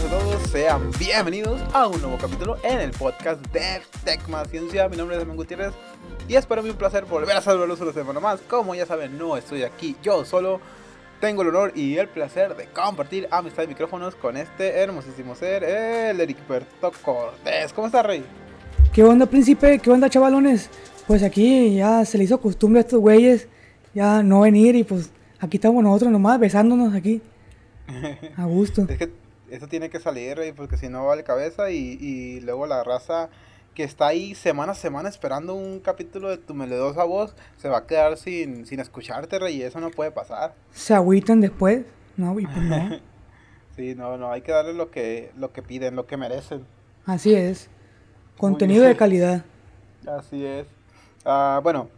buenas a todos, sean bienvenidos a un nuevo capítulo en el podcast de Tecma Ciencia. Mi nombre es Damián Gutiérrez y es para mí un placer volver a saludarlos una semana más. Como ya saben, no estoy aquí yo solo. Tengo el honor y el placer de compartir amistad de micrófonos con este hermosísimo ser, el Ericberto Cortés. ¿Cómo estás, Rey? ¿Qué onda, príncipe? ¿Qué onda, chavalones? Pues aquí ya se le hizo costumbre a estos güeyes ya no venir y pues aquí estamos nosotros nomás besándonos aquí. A gusto. es que eso tiene que salir, Rey, porque si no vale cabeza y, y luego la raza que está ahí semana a semana esperando un capítulo de tu meledosa voz se va a quedar sin, sin escucharte, Rey, y eso no puede pasar. Se agüitan después, no, y pues no. sí, no, no, hay que darle lo que, lo que piden, lo que merecen. Así es. Contenido de calidad. Así es. Ah, bueno,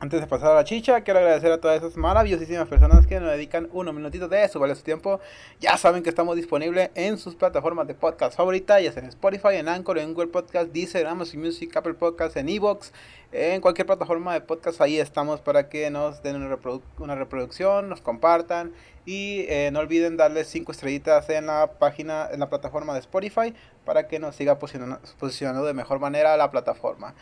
antes de pasar a la chicha, quiero agradecer a todas esas maravillosísimas personas que nos dedican unos minutitos de su valioso tiempo. Ya saben que estamos disponibles en sus plataformas de podcast favoritas, ya sea en Spotify, en Anchor, en Google Podcast, Deezer, Amazon Music, Apple Podcast, en Evox, en cualquier plataforma de podcast. Ahí estamos para que nos den una, reprodu una reproducción, nos compartan y eh, no olviden darle 5 estrellitas en la página, en la plataforma de Spotify para que nos siga posicionando de mejor manera la plataforma.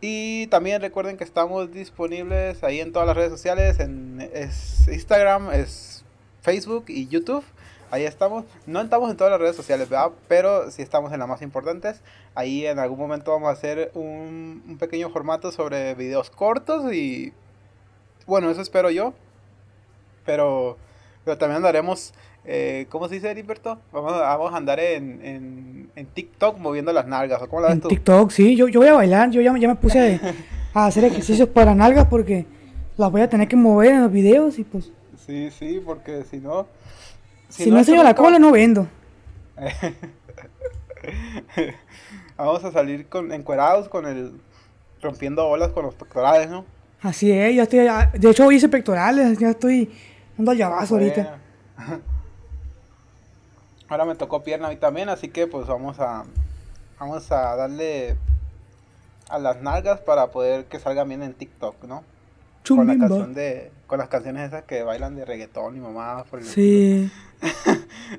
Y también recuerden que estamos disponibles ahí en todas las redes sociales, en es Instagram, es Facebook y YouTube. Ahí estamos. No estamos en todas las redes sociales, ¿verdad? Pero sí estamos en las más importantes. Ahí en algún momento vamos a hacer un, un pequeño formato sobre videos cortos y... Bueno, eso espero yo. Pero, pero también andaremos eh, ¿cómo se dice, Heriberto? Vamos, vamos a andar en, en, en, TikTok moviendo las nalgas. ¿o ¿Cómo la ves en TikTok, sí, yo, yo voy a bailar, yo ya, ya me puse a, hacer ejercicios para nalgas porque las voy a tener que mover en los videos y pues... Sí, sí, porque si no... Si, si no, enseño la cola, no vendo. vamos a salir con encuerados con el... rompiendo bolas con los pectorales, ¿no? Así es, ya estoy... De hecho, hice pectorales, ya estoy dando llavazo bueno. ahorita. Ahora me tocó pierna a mí también, así que pues vamos a vamos a darle a las nalgas para poder que salga bien en TikTok, ¿no? Con la canción de con las canciones esas que bailan de reggaetón y mamá por el Sí.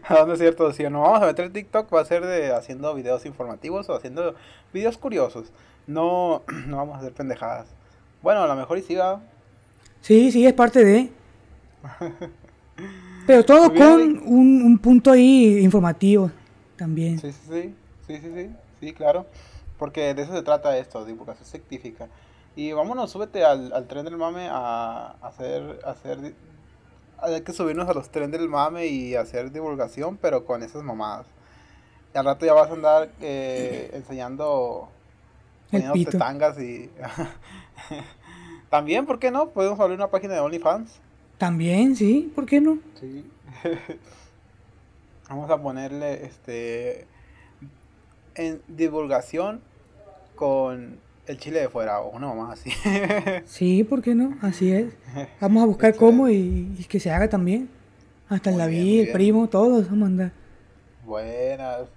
¿A dónde es cierto? Si no vamos a meter TikTok va a ser de haciendo videos informativos o haciendo videos curiosos. No no vamos a hacer pendejadas. Bueno, a lo mejor y sí va. Sí, sí, es parte de Pero todo con un, un, punto ahí informativo también. Sí, sí, sí, sí, sí, sí, sí, claro. Porque de eso se trata esto, divulgación científica. Y vámonos, súbete al, al tren del mame a, hacer, hacer, hay que subirnos a los trenes del mame y hacer divulgación, pero con esas mamadas. Y al rato ya vas a andar eh, enseñando, enseñando tangas y... También, ¿por qué no? Podemos abrir una página de OnlyFans. También, sí, ¿por qué no? Sí. Vamos a ponerle este en divulgación con el chile de fuera o no más así. sí, ¿por qué no? Así es. Vamos a buscar cómo y, y, que se haga también. Hasta el David, el primo, todos vamos a andar. Buenas.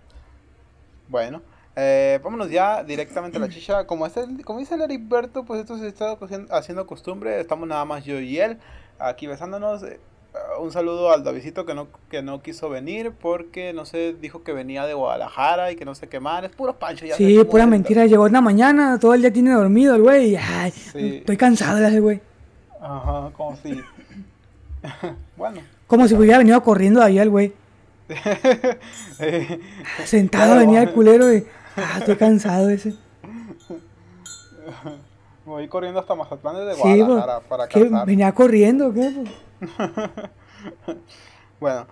Bueno, eh, vámonos ya directamente a la chicha. Como, es el, como dice el Heriberto, pues esto se está haciendo costumbre. Estamos nada más yo y él aquí besándonos. Un saludo al Davidito que no, que no quiso venir porque, no sé, dijo que venía de Guadalajara y que no sé qué más. Es puro pancho. Ya sí, pura mentira. Llegó en la mañana, todo el día tiene dormido el güey. Ay, sí. estoy cansado de ese güey. Ajá, como si... bueno. Como si hubiera venido corriendo ahí el güey. Sentado venía el culero y... Ah, estoy cansado ese. Me voy corriendo hasta Mazatlán desde Guadalajara sí, para casar. ¿Venía corriendo qué? bueno,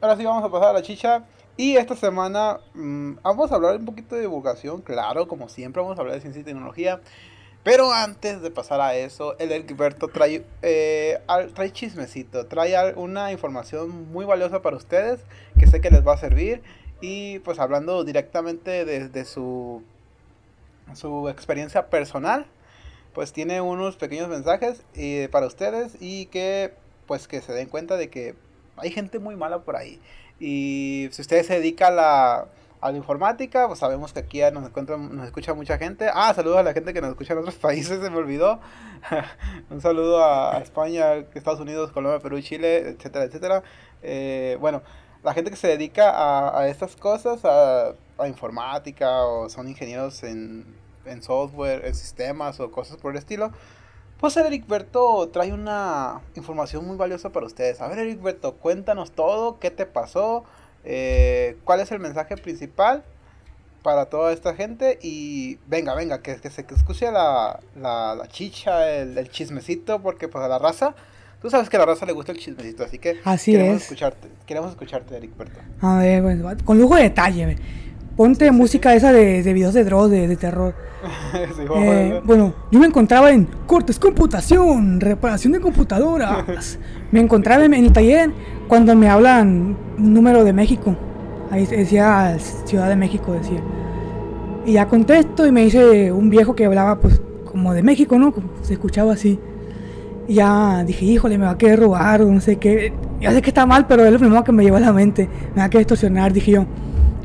ahora sí vamos a pasar a la chicha. Y esta semana mmm, vamos a hablar un poquito de divulgación, claro, como siempre vamos a hablar de ciencia y tecnología. Pero antes de pasar a eso, el Egberto trae, eh, trae chismecito, trae una información muy valiosa para ustedes que sé que les va a servir. Y pues hablando directamente desde de su, su experiencia personal, pues tiene unos pequeños mensajes eh, para ustedes y que pues que se den cuenta de que hay gente muy mala por ahí. Y si usted se dedica a la, a la informática, pues sabemos que aquí nos, encuentra, nos escucha mucha gente. Ah, saludos a la gente que nos escucha en otros países, se me olvidó. Un saludo a, España, Estados Unidos, Colombia, Perú, Chile, etcétera, etcétera. Eh, bueno, la gente que se dedica a, a estas cosas, a, a, informática o son ingenieros en, en software, en sistemas o cosas por el estilo, pues Eric Berto trae una información muy valiosa para ustedes. A ver, Eric Berto, cuéntanos todo, qué te pasó, eh, cuál es el mensaje principal para toda esta gente y venga, venga, que, que se escuche la, la, chicha, el, chismecito, porque pues a la raza, tú sabes que a la raza le gusta el chismecito, así que así queremos es. escucharte, queremos escucharte, Eric Berto. A ver, con lujo de detalle, Ponte música esa de, de videos de drogas, de, terror. Eh, bueno, yo me encontraba en cortes computación, reparación de computadoras. me encontraba en, el taller cuando me hablan número de México. Ahí decía Ciudad de México, decía. Y ya contesto y me dice un viejo que hablaba pues como de México, ¿no? Se escuchaba así. Y ya dije, híjole, me va a querer robar o no sé qué. Ya sé que está mal, pero es lo primero que me lleva a la mente. Me va a querer extorsionar, dije yo.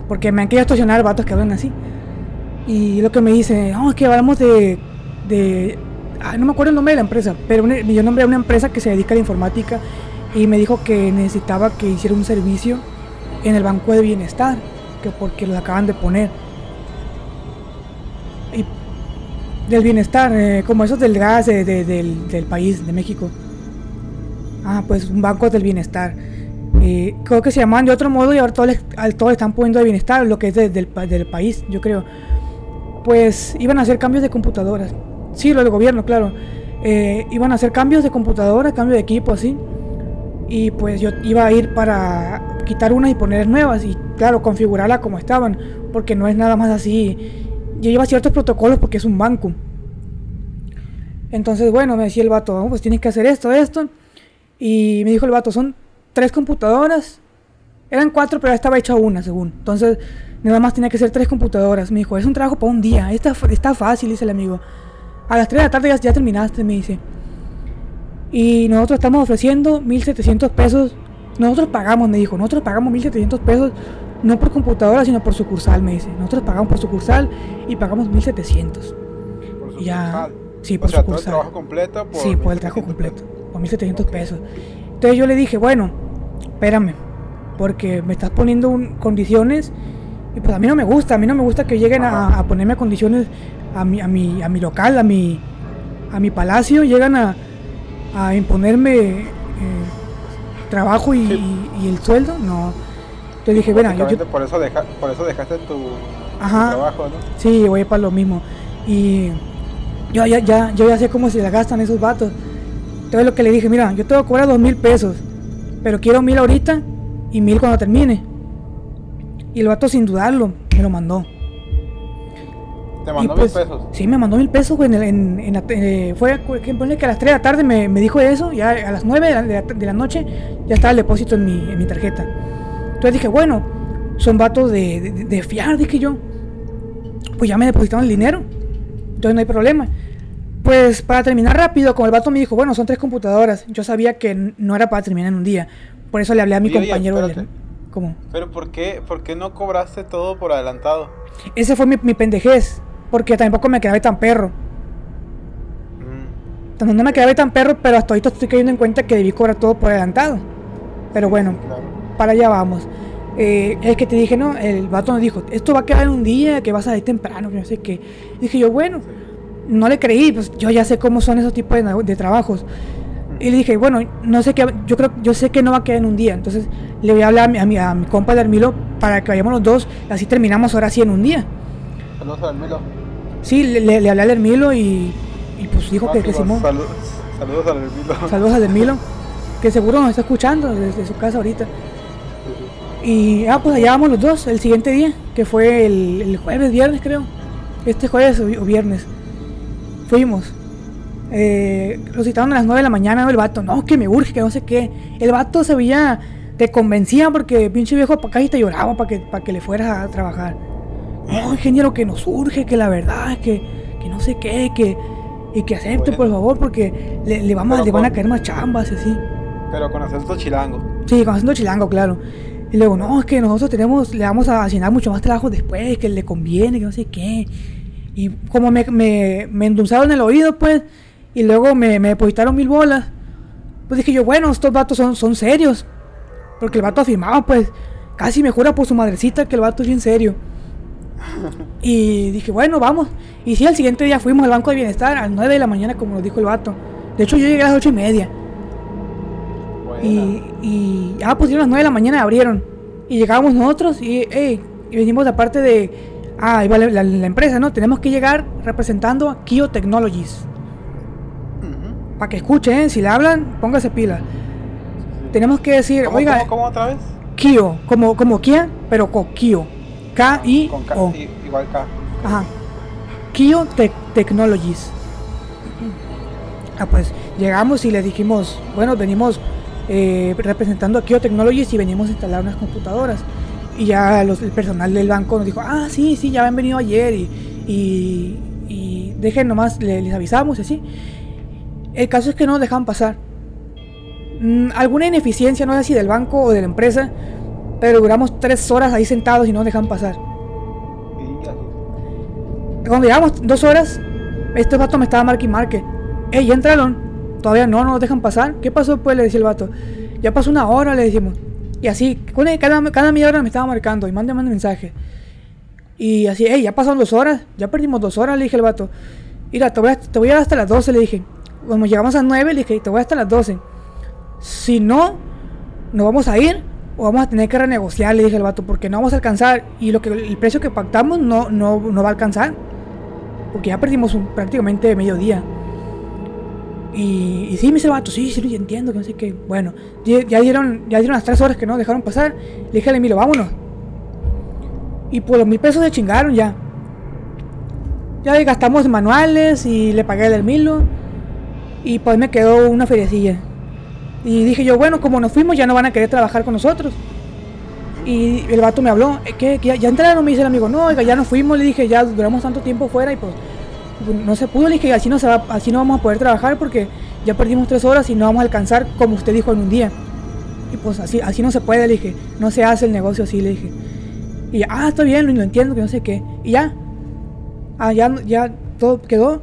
Porque me han querido extorsionar vatos que hablan así. Y lo que me dice, no, es que hablamos de. de no me acuerdo el nombre de la empresa, pero yo nombré a una empresa que se dedica a la informática y me dijo que necesitaba que hiciera un servicio en el Banco de Bienestar, que porque lo acaban de poner. Y del bienestar, eh, como esos del gas del, del país, de México. Ah, pues un banco del bienestar. Creo que se llamaban de otro modo y ahora todos, todos están poniendo de bienestar, lo que es del, del país, yo creo. Pues iban a hacer cambios de computadoras. Sí, lo del gobierno, claro. Eh, iban a hacer cambios de computadoras, cambio de equipo, así. Y pues yo iba a ir para quitar unas y poner nuevas y claro, configurarlas como estaban, porque no es nada más así. Yo lleva ciertos protocolos porque es un banco. Entonces, bueno, me decía el vato, pues tienes que hacer esto, esto. Y me dijo el vato, son tres computadoras. Eran cuatro, pero estaba hecha una, según. Entonces, nada más tenía que ser tres computadoras. Me dijo, es un trabajo para un día. Está, está fácil, dice el amigo. A las 3 de la tarde ya, terminaste, me dice. Y nosotros estamos ofreciendo 1.700 pesos. Nosotros pagamos, me dijo. Nosotros pagamos 1.700 pesos. No por computadora, sino por sucursal, me dice. Nosotros pagamos por sucursal y pagamos 1.700. ¿Por ya, sí, por sucursal. el trabajo completo. sí, por el trabajo completo. Por 1.700 pesos. Entonces yo le dije, bueno, espérame, porque me estás poniendo condiciones y pues a mí no me gusta, a mí no me gusta que lleguen a, ponerme condiciones a mi, a mi, a mi local, a mi, a mi palacio, llegan a, a imponerme eh, trabajo y, el sueldo, no. Entonces dije, bueno, yo, por, eso por eso dejaste tu, trabajo, ¿no? Sí, voy para lo mismo. Y yo ya, ya, yo ya sé cómo se la gastan esos vatos. Entonces lo que le dije, mira, yo te voy a cobrar dos mil pesos, pero quiero mil ahorita y mil cuando termine. Y el vato sin dudarlo me lo mandó. ¿Te mandó mil pues, pesos? Sí, me mandó mil pesos, güey. En, en, eh, fue que a las 3 de la tarde me, me dijo eso, ya a las 9 de la, noche ya estaba el depósito en mi, en mi tarjeta. Entonces dije, bueno, son vatos de, de, de fiar, dije yo. Pues ya me depositaron el dinero. Entonces no hay problema. Pues para terminar rápido, como el vato me dijo, bueno, son tres computadoras, yo sabía que no era para terminar en un día. Por eso le hablé a mi compañero. ¿Cómo? ¿Pero por qué, por qué no cobraste todo por adelantado? Ese fue mi, mi pendejez, porque tampoco me quedaba tan perro. Mm. no me quedaba tan perro, pero hasta ahorita estoy cayendo en cuenta que debí cobrar todo por adelantado. Pero bueno, para allá vamos. Eh, es que te dije, no, el vato me dijo, esto va a quedar en un día, que vas a ir temprano, no sé qué. Dije yo, bueno no le creí, pues yo ya sé cómo son esos tipos de, trabajos. Y le dije, bueno, no sé qué, yo creo, yo sé que no va a quedar en un día, entonces le voy a hablar a mi, a mi, compa de Armilo para que vayamos los dos, así terminamos ahora sí en un día. Saludos a Armilo. Sí, le, le, hablé a Armilo y, y pues dijo que, que Simón. saludos a Armilo. Saludos a Armilo, que seguro nos está escuchando desde su casa ahorita. Y ah, pues allá vamos los dos el siguiente día, que fue el, el jueves, viernes creo. Este jueves o viernes. Fuimos. Eh, lo citaron a las 9 de la mañana, el vato, no, que me urge, que no sé qué. El vato se veía, te convencía porque pinche viejo para acá y te lloraba para que, para que le fueras a trabajar. No, ingeniero, que nos urge, que la verdad, que, que no sé qué, que, y que acepte, por favor, porque le, le, vamos, le van a caer más chambas y así. Pero con acento chilango. Sí, con acento chilango, claro. Y luego, no, es que nosotros tenemos, le vamos a asignar mucho más trabajo después, que le conviene, que no sé qué. Y como me, me, me endulzaron el oído, pues, y luego me, me depositaron mil bolas, pues dije yo, bueno, estos vatos son, son serios. Porque el vato afirmaba, pues, casi me jura por su madrecita que el vato es bien serio. Y dije, bueno, vamos. Y sí, al siguiente día fuimos al Banco de Bienestar a las 9 de la mañana, como nos dijo el vato. De hecho, yo llegué a las 8 y media. Y, y ah, pues a las 9 de la mañana abrieron. Y llegamos nosotros y, hey, y venimos de parte de. Ah, igual la, la, empresa, ¿no? Tenemos que llegar representando a Kio Technologies. Para que escuchen, ¿eh? si le hablan, póngase pila. Tenemos que decir, ¿Cómo, oiga. ¿cómo, cómo otra vez? Kio, como, como Kia, pero con Kio. K-I-O. Con K, i- igual K. Ajá. Kio Tech- Technologies. Ah, pues llegamos y le dijimos, bueno, venimos eh, representando a Kio Technologies y venimos a instalar unas computadoras. Y ya los- el personal del banco nos dijo, ah, sí, sí, ya han venido ayer y, y, dejen nomás, le- les avisamos y así. El caso es que no nos dejaban pasar. Mm, alguna ineficiencia, no sé si del banco o de la empresa, pero duramos tres horas ahí sentados y no nos dejaban pasar. Cuando llegamos dos horas, este vato me estaba marque y marque. Ey, ¿ya entraron? Todavía no, no nos dejan pasar. ¿Qué pasó pues? Le decía el vato. Ya pasó una hora, le decimos. Y así, cada, media hora me estaba marcando y mande, mande mensaje. Y así, ey, ya pasaron dos horas, ya perdimos dos horas, le dije al vato. Mira, te voy a, te hasta las 12, le dije. Cuando llegamos a 9, le dije, te voy hasta las 12. Si no, nos vamos a ir o vamos a tener que renegociar, le dije al vato, porque no vamos a alcanzar. Y lo que el precio que pactamos no, no, no va a alcanzar. Porque ya perdimos un, prácticamente medio día. Y, sí, me dice el vato, sí, sí, yo entiendo, que no sé qué. Bueno, ya, dieron, ya dieron las tres horas que no dejaron pasar. Le dije al Emilio, vámonos. Y por los mil pesos se chingaron ya. Ya gastamos manuales y le pagué al Emilio. Y pues me quedó una feriecilla. Y dije yo, bueno, como nos fuimos, ya no van a querer trabajar con nosotros. Y el vato me habló, "Eh, ¿qué? ¿Que ya, ya entraron? Me dice el amigo, no, oiga, ya nos fuimos. Le dije, ya duramos tanto tiempo fuera y pues, no se pudo. Le dije, así no, se va, así no vamos a poder trabajar porque ya perdimos tres horas y no vamos a alcanzar como usted dijo en un día. Y pues así, así no se puede, le dije, no se hace el negocio así, le dije. Y ya, ah, está bien, lo entiendo, que no sé qué. Y ya, ah, ya, ya todo quedó.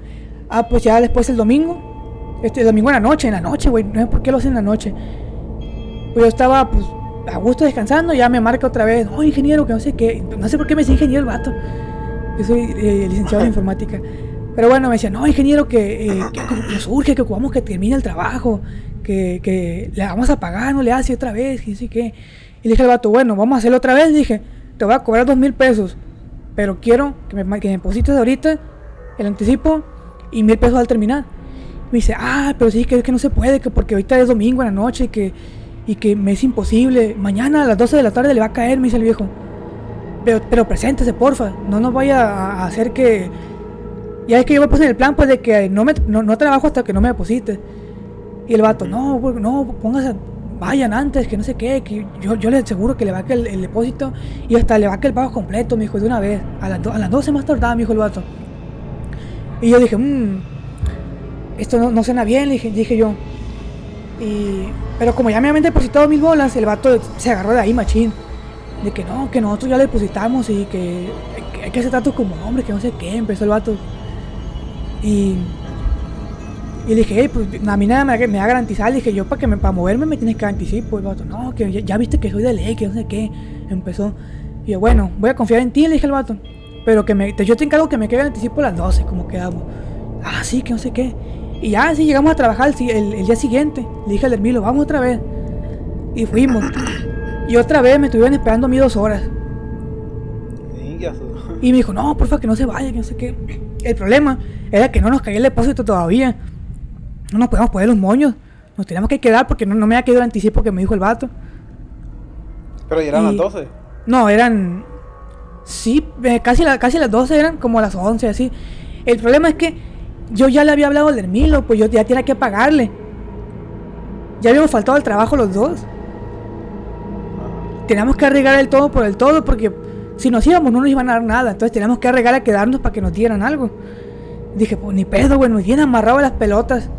Ah, pues ya después el domingo, este, el domingo en la noche, en la noche, güey, no sé por qué lo hacen en la noche. Pues yo estaba, pues, a gusto descansando, ya me marca otra vez, oh, ingeniero, que no sé qué. No sé por qué me dice ingeniero el vato. Yo soy eh, licenciado en informática. Pero bueno, me decía, no, ingeniero, que, eh, que nos urge, que ocupamos que termine el trabajo, que, que le vamos a pagar, no le hace otra vez, que no sé qué. Y le dije al vato, bueno, vamos a hacerlo otra vez. Le dije, te voy a cobrar dos mil pesos, pero quiero que me, que me deposites ahorita el anticipo y mil pesos al terminar. Me dice, ah, pero sí, que es que no se puede, que porque ahorita es domingo en la noche y que, y que me es imposible. Mañana a las 12 de la tarde le va a caer, me dice el viejo. Pero, pero preséntese, porfa. No nos vaya a hacer que. Ya es que yo me puse en el plan, pues, de que no, me, no, no trabajo hasta que no me deposite. Y el vato, no, no, póngase, vayan antes, que no sé qué, que yo, yo le aseguro que le va a el, el depósito y hasta le va a el pago completo, me dijo, de una vez. A las, a las 12 más tardaba, me dijo el vato. Y yo dije, mmm, esto no, no suena bien, dije, dije yo. Y, pero como ya me habían depositado mil bolas, el vato se agarró de ahí, machín. De que no, que nosotros ya le depositamos y que, que hay que hacer tratos como hombre, que no sé qué, empezó el vato. Y, y le dije, hey, pues a mí nada me, me va a garantizar. Le dije, yo para que me, para moverme me tienes que dar anticipo. El vato, no, que ya, ya viste que soy de ley, que no sé qué. Empezó. Y yo, bueno, voy a confiar en ti, le dije al vato. Pero que me, te- yo te encargo que me quede anticipo a las 12, como quedamos. Ah, sí, que no sé qué. Y ya, sí, llegamos a trabajar el, si- el- el día siguiente. Le dije al Hermilo, vamos otra vez. Y fuimos. Y otra vez me estuvieron esperando a mí dos horas. Y me dijo, no, porfa, que no se vaya, que no sé qué. El problema era que no nos caía el depósito todavía. No nos podíamos poner los moños. Nos teníamos que quedar porque no, no me había quedado el anticipo que me dijo el vato. Pero ya eran Y- las 12. No, eran. Sí, eh, casi, la- casi las 12 eran como las 11, así. El problema es que yo ya le había hablado al Hermilo, pues yo ya tenía que pagarle. Ya habíamos faltado al trabajo los dos. Teníamos que arreglar el todo por el todo porque si nos íbamos no nos iban a dar nada. Entonces teníamos que arreglar a quedarnos para que nos dieran algo. Dije, pues ni pedo, güey, nos tienen amarrado las pelotas.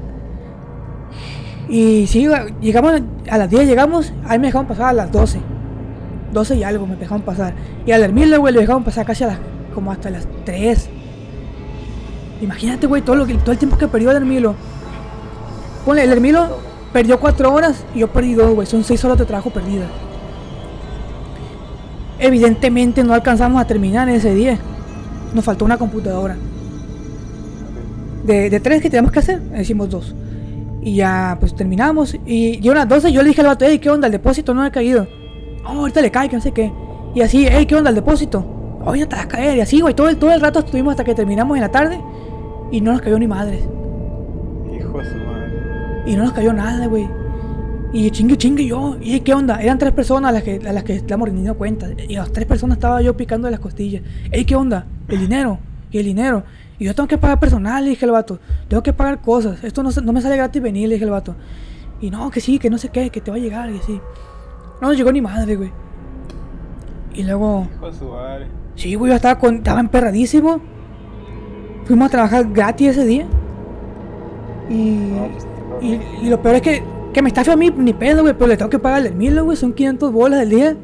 Y sí, llegamos a las 10, llegamos, ahí me dejaron pasar a las 12. 12 y algo me dejaron pasar. Y al Hermilo, güey, le dejaron pasar casi a las, como hasta las 3. Imagínate, güey, todo, todo el tiempo que perdió el Hermilo. Ponle, el Hermilo perdió 4 horas y yo perdí 2, güey. Son 6 horas de trabajo perdidas. Evidentemente no alcanzamos a terminar ese día. Nos faltó una computadora. De, de tres que tenemos que hacer, hicimos dos. Y ya, pues terminamos. Y yo a las 12 yo le dije al vato, hey, ¿qué onda? El depósito no ha caído. Oh, ahorita le cae, que no sé qué. Y así, hey, ¿qué onda? El depósito. Oh, ya te va a caer. Y así, güey, todo el, todo el rato estuvimos hasta que terminamos en la tarde. Y no nos cayó ni madre. Hijo de su madre. Y no nos cayó nada, güey. Y chingue, chingue yo. ¿Y qué onda? Eran tres personas a las que, a las que estamos rindiendo cuenta. Y a las tres personas estaba yo picando de las costillas. Ey, ¿qué onda? El dinero. Y el dinero. Y yo tengo que pagar personal, le dije el vato. Tengo que pagar cosas. Esto no, no me sale gratis venir, le dije el vato. Y no, que sí, que no sé qué, que te va a llegar y así. No nos llegó ni madre, güey. Y luego. Sí, güey, yo estaba, con, estaba emperradísimo. Fuimos a trabajar gratis ese día. Y, pues, y, y, lo peor es que, que me está a mí ni pedo, güey, pero le tengo que pagar el mil, güey. Son 500 bolas al día.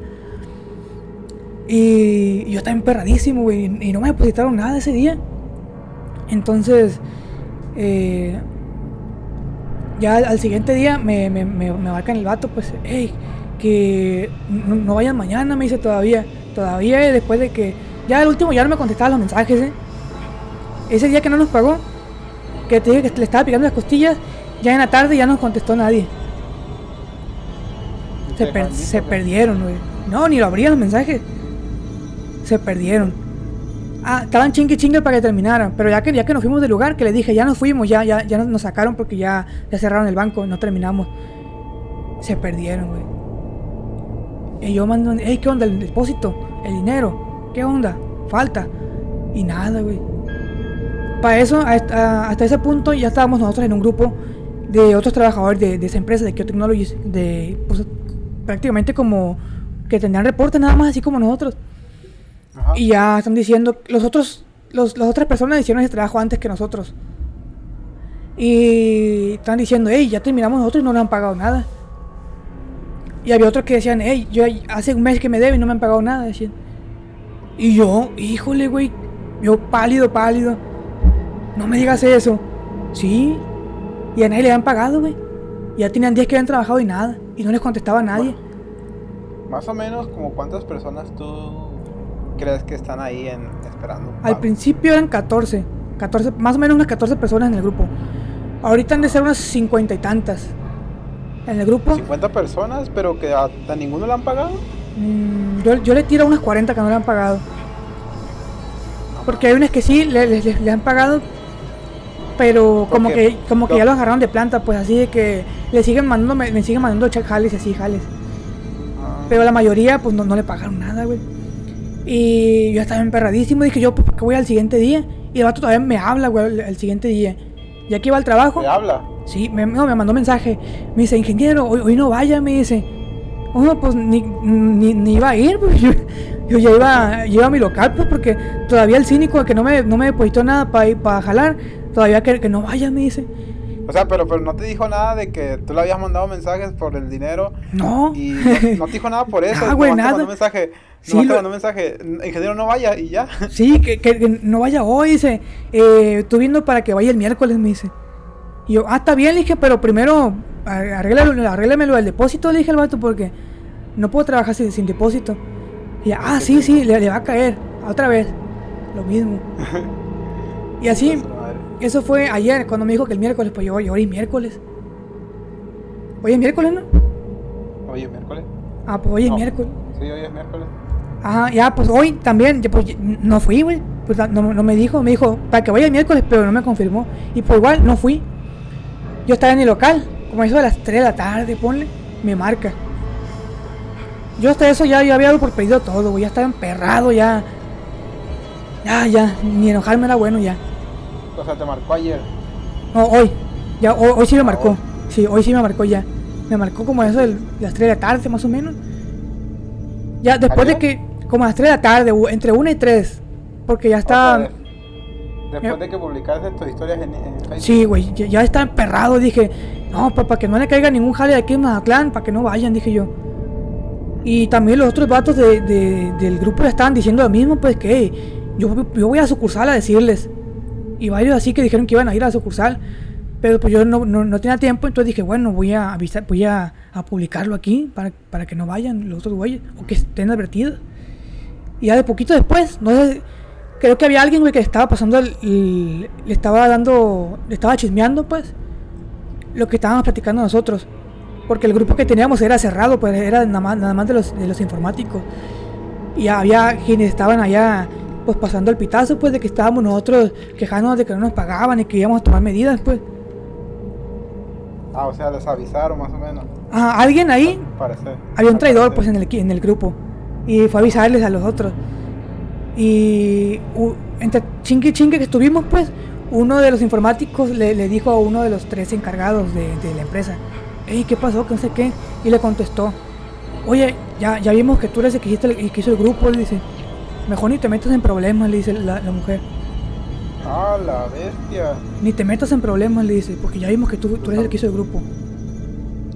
Y, yo estaba emperradísimo, güey. Y no me depositaron nada ese día. Entonces, eh, ya al, siguiente día me, me, me, marcan el vato, pues, hey, que no, vayan mañana, me dice todavía. Todavía después de que. Ya el último ya no me contestaba los mensajes, ¿eh? Ese día que no nos pagó, que te dije que le estaba picando las costillas, ya en la tarde ya no nos contestó nadie. Se, se perdieron, güey. No, ni lo abrían los mensajes. Se perdieron. Ah, estaban chingue chingue para que terminaran. Pero ya que, ya que nos fuimos del lugar, que le dije, ya nos fuimos, ya, ya, ya nos, sacaron porque ya, ya cerraron el banco, no terminamos. Se perdieron, güey. Y yo mando, hey, ¿qué onda? El depósito, el dinero, ¿qué onda? Falta. Y nada, güey. Para eso, hasta, ese punto, ya estábamos nosotros en un grupo de otros trabajadores de, esa empresa, de Kyo Technologies, de pues, prácticamente como que tenían reportes nada más así como nosotros. Y ya están diciendo, los otros, los, las otras personas hicieron ese trabajo antes que nosotros. Y están diciendo, hey, ya terminamos nosotros y no nos han pagado nada. Y había otros que decían, hey, yo hace un mes que me debe y no me han pagado nada, decían. Y yo, híjole, güey, yo pálido, pálido. No me digas eso. Sí. Y a nadie le han pagado, güey. Ya tenían días que habían trabajado y nada. Y no les contestaba a nadie. más o menos, como cuántas personas tú crees que están ahí en, esperando? Al principio eran 14, 14, más o menos unas 14 personas en el grupo. Ahorita han de ser unas 50 y tantas. En el grupo. 50 personas, pero que a, ninguno le han pagado. Mm, yo, yo, le tiro a unas 40 que no le han pagado. Porque hay unas que sí le, le, han pagado, pero como que como que ya lo agarraron de planta, pues así de que le siguen mandando, me, siguen mandando check jales y así jales. Ah. Pero la mayoría pues no, no le pagaron nada, güey. Y yo estaba emperradísimo. Dije yo, pues, ¿por qué voy al siguiente día? Y el vato todavía me habla, güey, el, siguiente día. Ya que iba al trabajo. ¿Me habla? Sí, me, no, me mandó mensaje. Me dice, ingeniero, hoy, hoy no vaya, me dice. Oh, pues ni, ni, iba a ir, pues yo, yo ya iba, iba, a mi local, pues porque todavía el cínico que no me, no me depositó nada para ir para jalar, todavía que, que no vaya, me dice. O sea, pero, pero no te dijo nada de que tú le habías mandado mensajes por el dinero. No. Y no, te dijo nada por eso. Ah, güey, nada. Te mandó mensaje. Sí, te mandó mensaje. Ingeniero, no vaya y ya. Sí, que, que, no vaya hoy, dice. Eh, viendo para que vaya el miércoles, me dice. Y yo, ah, está bien, le dije, pero primero arréglalo, arréglamelo del depósito, le dije al vato, porque no puedo trabajar sin, sin depósito. Y ya, ah, sí, sí, le, le va a caer. Otra vez. Lo mismo. y así. Eso fue ayer, cuando me dijo que el miércoles, pues yo, hoy es miércoles. Hoy es miércoles, ¿no? Hoy es miércoles. Ah, pues hoy es miércoles. Sí, hoy es miércoles. Ajá, ya, pues hoy también, pues no fui, güey. Pues no, no, me dijo, me dijo, para que vaya el miércoles, pero no me confirmó. Y pues igual, no fui. Yo estaba en el local, como eso de las 3 de la tarde, ponle, me marca. Yo hasta eso ya, ya había dado por pedido todo, güey. Ya estaba emperrado, ya. Ya, ya, ni enojarme era bueno ya. O sea, te marcó ayer. No, hoy. Ya, hoy, sí me marcó. Sí, hoy sí me marcó ya. Me marcó como eso de las 3 de la tarde, más o menos. Ya, después de que. Como a las 3 de la tarde, entre 1 y 3. Porque ya está. después de que publicaste tus historias en, Facebook. Sí, güey, ya, está emperrado. Dije, no, para que no le caiga ningún jale de aquí en Mazatlán, para que no vayan, dije yo. Y también los otros vatos de, del grupo le estaban diciendo lo mismo, pues que yo, yo voy a sucursal a decirles. Y varios así que dijeron que iban a ir a la sucursal. Pero pues yo no, no, tenía tiempo, entonces dije, bueno, voy a avisar, voy a, a publicarlo aquí para, para, que no vayan los otros güeyes, o que estén advertidos. Y ya de poquito después, no sé, creo que había alguien, güey, que estaba pasando, le estaba dando, le estaba chismeando, pues, lo que estábamos platicando nosotros. Porque el grupo que teníamos era cerrado, pues era nada más, nada más de, los, de los informáticos. Y había quienes estaban allá pues pasando el pitazo pues de que estábamos nosotros quejándonos de que no nos pagaban y que íbamos a tomar medidas pues. Ah, o sea, les avisaron más o menos. Ah, alguien ahí. Parece, había un traidor pues en el, en el grupo. Y fue a avisarles a los otros. Y entre chingue chingue que estuvimos pues, uno de los informáticos le, le dijo a uno de los tres encargados de, de la empresa hey, ¿qué pasó? Que no sé qué. Y le contestó, oye, ya, ya vimos que tú eres el que, el que hizo el grupo. Le dice, mejor ni te metas en problemas, le dice la, mujer. Ah, la bestia. Ni te metas en problemas, le dice, porque ya vimos que tú, tú eres el que hizo el grupo.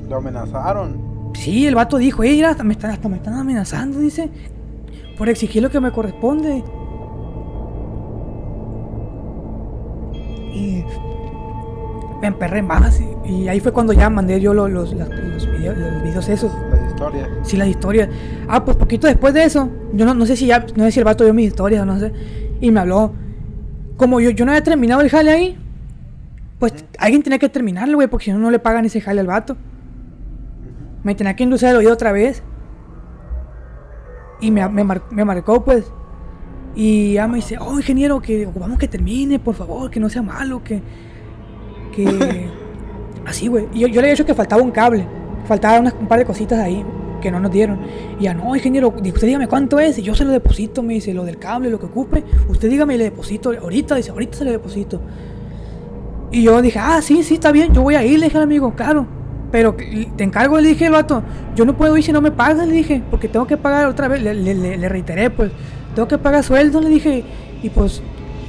Lo amenazaron. Sí, el vato dijo, hey, hasta me están, hasta me están amenazando, dice, por exigir lo que me corresponde. Y me emperré más. Y, ahí fue cuando ya mandé yo los, los, videos, los videos esos. Historias. Sí, las historias. Ah, pues poquito después de eso, yo no, no sé si ya, no sé si el vato vio mis historias o no sé. Y me habló. Como yo, yo no había terminado el jale ahí, pues alguien tenía que terminarlo, güey, porque si no, no le pagan ese jale al vato. Me tenía que inducir el oído otra vez. Y me, me, me marcó, pues. Y ya me dice, oh, ingeniero, que vamos que termine, por favor, que no sea malo, que que... Así, güey. Y yo, le había dicho que faltaba un cable. Faltaba un par de cositas ahí que no nos dieron. Y ya, no, ingeniero, usted dígame cuánto es y yo se lo deposito, me dice, lo del cable, lo que ocupe. Usted dígame y le deposito ahorita, dice, ahorita se le deposito. Y yo dije, ah, sí, sí, está bien, yo voy a ir, le dije al amigo, claro. Pero te encargo, le dije al vato, yo no puedo ir si no me pagas, le dije, porque tengo que pagar otra vez, le, le reiteré, pues, tengo que pagar sueldo, le dije, y pues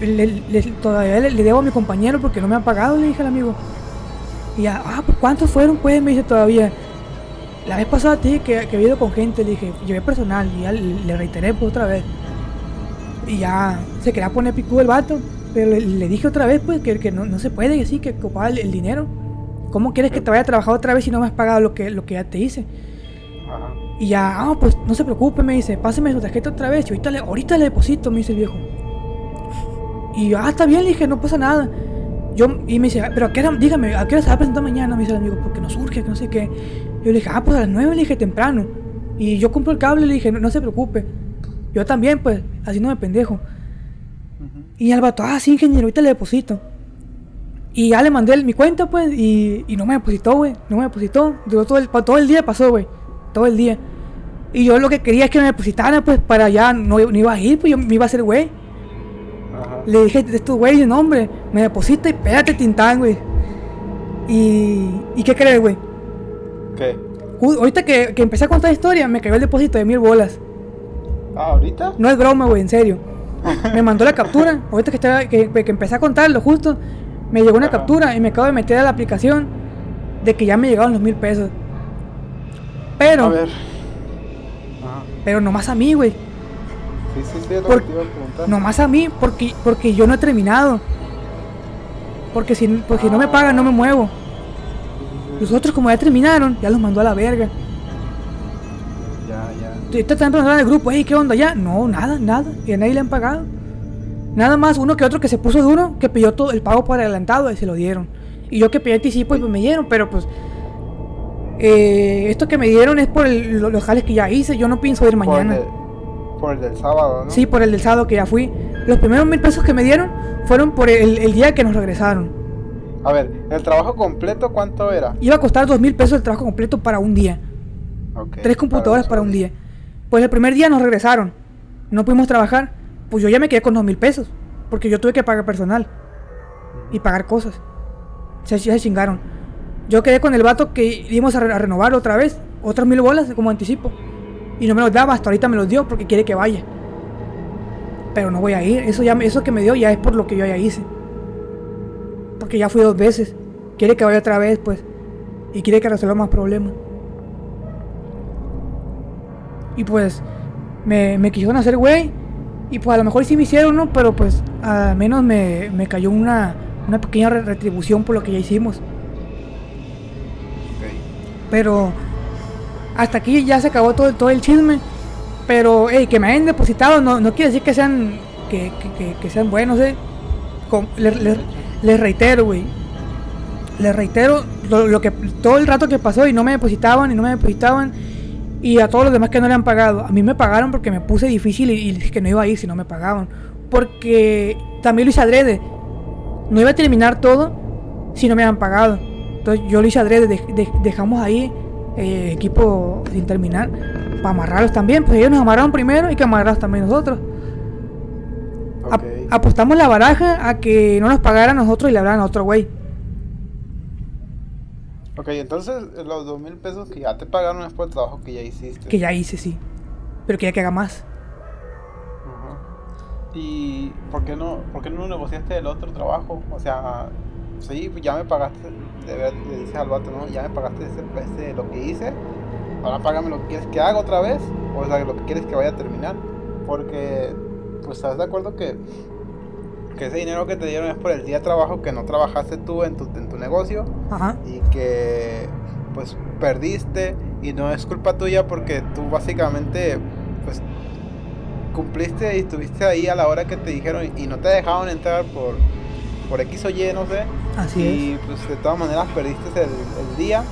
le, todavía le, debo a mi compañero porque no me ha pagado, le dije al amigo. Y ya, ah, pues ¿cuántos fueron? Pues me dice todavía. La vez pasada te dije que, que he ido con gente, le dije, llevé personal y ya le, reiteré pues otra vez. Y ya se quería poner picudo el vato, pero le, dije otra vez pues que, que no, no, se puede, así que ocupaba el, dinero. ¿Cómo quieres que te vaya a trabajar otra vez si no me has pagado lo que, lo que ya te hice? Y ya, ah, pues no se preocupe, me dice, páseme su tarjeta otra vez, y ahorita le, ahorita le deposito, me dice el viejo. Y yo, ah, está bien, le dije, no pasa nada. Yo, y me dice, pero ¿a qué hora, dígame, ¿a qué hora se va a presentar mañana? Me dice el amigo, porque nos surge, que no sé qué. Yo le dije, ah, pues a las nueve, le dije, temprano. Y yo compro el cable, le dije, no, se preocupe. Yo también, pues, así no me pendejo. Y al vato, ah, sí, ingeniero, ahorita le deposito. Y ya le mandé mi cuenta, pues, y, y no me depositó, güey. No me depositó. todo el, todo el día pasó, güey. Todo el día. Y yo lo que quería es que me depositara, pues, para allá, no, no iba a ir, pues yo me iba a hacer, güey. Le dije a estos güeyes, no, hombre, me deposita y pégate tintán, güey. Y, ¿Y qué crees, güey? ¿Qué? ahorita que, que, empecé a contar la historia, me cayó el depósito de mil bolas. ¿Ah, ahorita? No es broma, güey, en serio. me mandó la captura. Ahorita que, que, que, empecé a contarlo, justo, me llegó una captura y me acabo de meter a la aplicación de que ya me llegaron los mil pesos. Pero. A ver. Pero nomás a mí, güey. Sí, sí, sí, Nomás a mí, porque, porque yo no he terminado. Porque si, porque no me pagan, no me muevo. Los otros, como ya terminaron, ya los mandó a la verga. Ya, ya. Ahorita están preguntando el grupo, ¿qué onda ya? No, nada, nada. Y a nadie le han pagado. Nada más uno que otro que se puso duro, que pidió todo el pago por adelantado y se lo dieron. Y yo que pedí anticipo y pues me dieron, pero pues. Eh, esto que me dieron es por los jales que ya hice. Yo no pienso ir mañana. Por el del sábado, ¿no? Sí, por el del sábado que ya fui. Los primeros mil pesos que me dieron fueron por el, día que nos regresaron. A ver, ¿el trabajo completo cuánto era? Iba a costar dos mil pesos el trabajo completo para un día. Tres computadoras para, un día. Pues el primer día nos regresaron. No pudimos trabajar. Pues yo ya me quedé con dos mil pesos. Porque yo tuve que pagar personal. Y pagar cosas. Se, se chingaron. Yo quedé con el vato que íbamos a, a renovar otra vez. Otras mil bolas como anticipo. Y no me los daba, hasta ahorita me los dio porque quiere que vaya. Pero no voy a ir. Eso, ya, eso que me dio ya es por lo que yo ya hice. Porque ya fui dos veces. Quiere que vaya otra vez, pues. Y quiere que resuelva más problemas. Y pues me, me quisieron hacer güey. Y pues a lo mejor sí me hicieron, ¿no? Pero pues al menos me, me cayó una, una pequeña retribución por lo que ya hicimos. Pero hasta aquí ya se acabó todo, todo el chisme. Pero hey, que me hayan depositado no, no quiere decir que sean que, que, sean buenos, ¿eh? les, reitero, güey. Les reitero lo, que todo el rato que pasó y no me depositaban y no me depositaban. Y a todos los demás que no le han pagado. A mí me pagaron porque me puse difícil y, dije que no iba a ir si no me pagaban. Porque también lo hice adrede. No iba a terminar todo si no me habían pagado. Entonces yo lo hice adrede. dejamos ahí eh, equipo sin terminar para amarrarlos también. Pues ellos nos amarraron primero y que amarrarlos también nosotros. apostamos la baraja a que no nos pagaran nosotros y le hablaran a otro güey. Ok, entonces los dos mil pesos que ya te pagaron es por el trabajo que ya hiciste. Que ya hice, sí. Pero que ya que haga más. ¿Y por qué, no, por qué no negociaste el otro trabajo? O sea, sí, pues ya me pagaste, le dices al vato, ¿no? Ya me pagaste ese, lo que hice, ahora págame lo que quieres que haga otra vez, o sea, lo que quieres que vaya a terminar. Porque, pues, ¿estás de acuerdo que, que ese dinero que te dieron es por el día de trabajo que no trabajaste tú en tu, en tu negocio? Ajá. Y que, pues, perdiste y no es culpa tuya porque tú básicamente, pues, cumpliste y estuviste ahí a la hora que te dijeron y no te dejaron entrar por por X o Y, no sé. Así y pues de todas maneras perdiste el, día.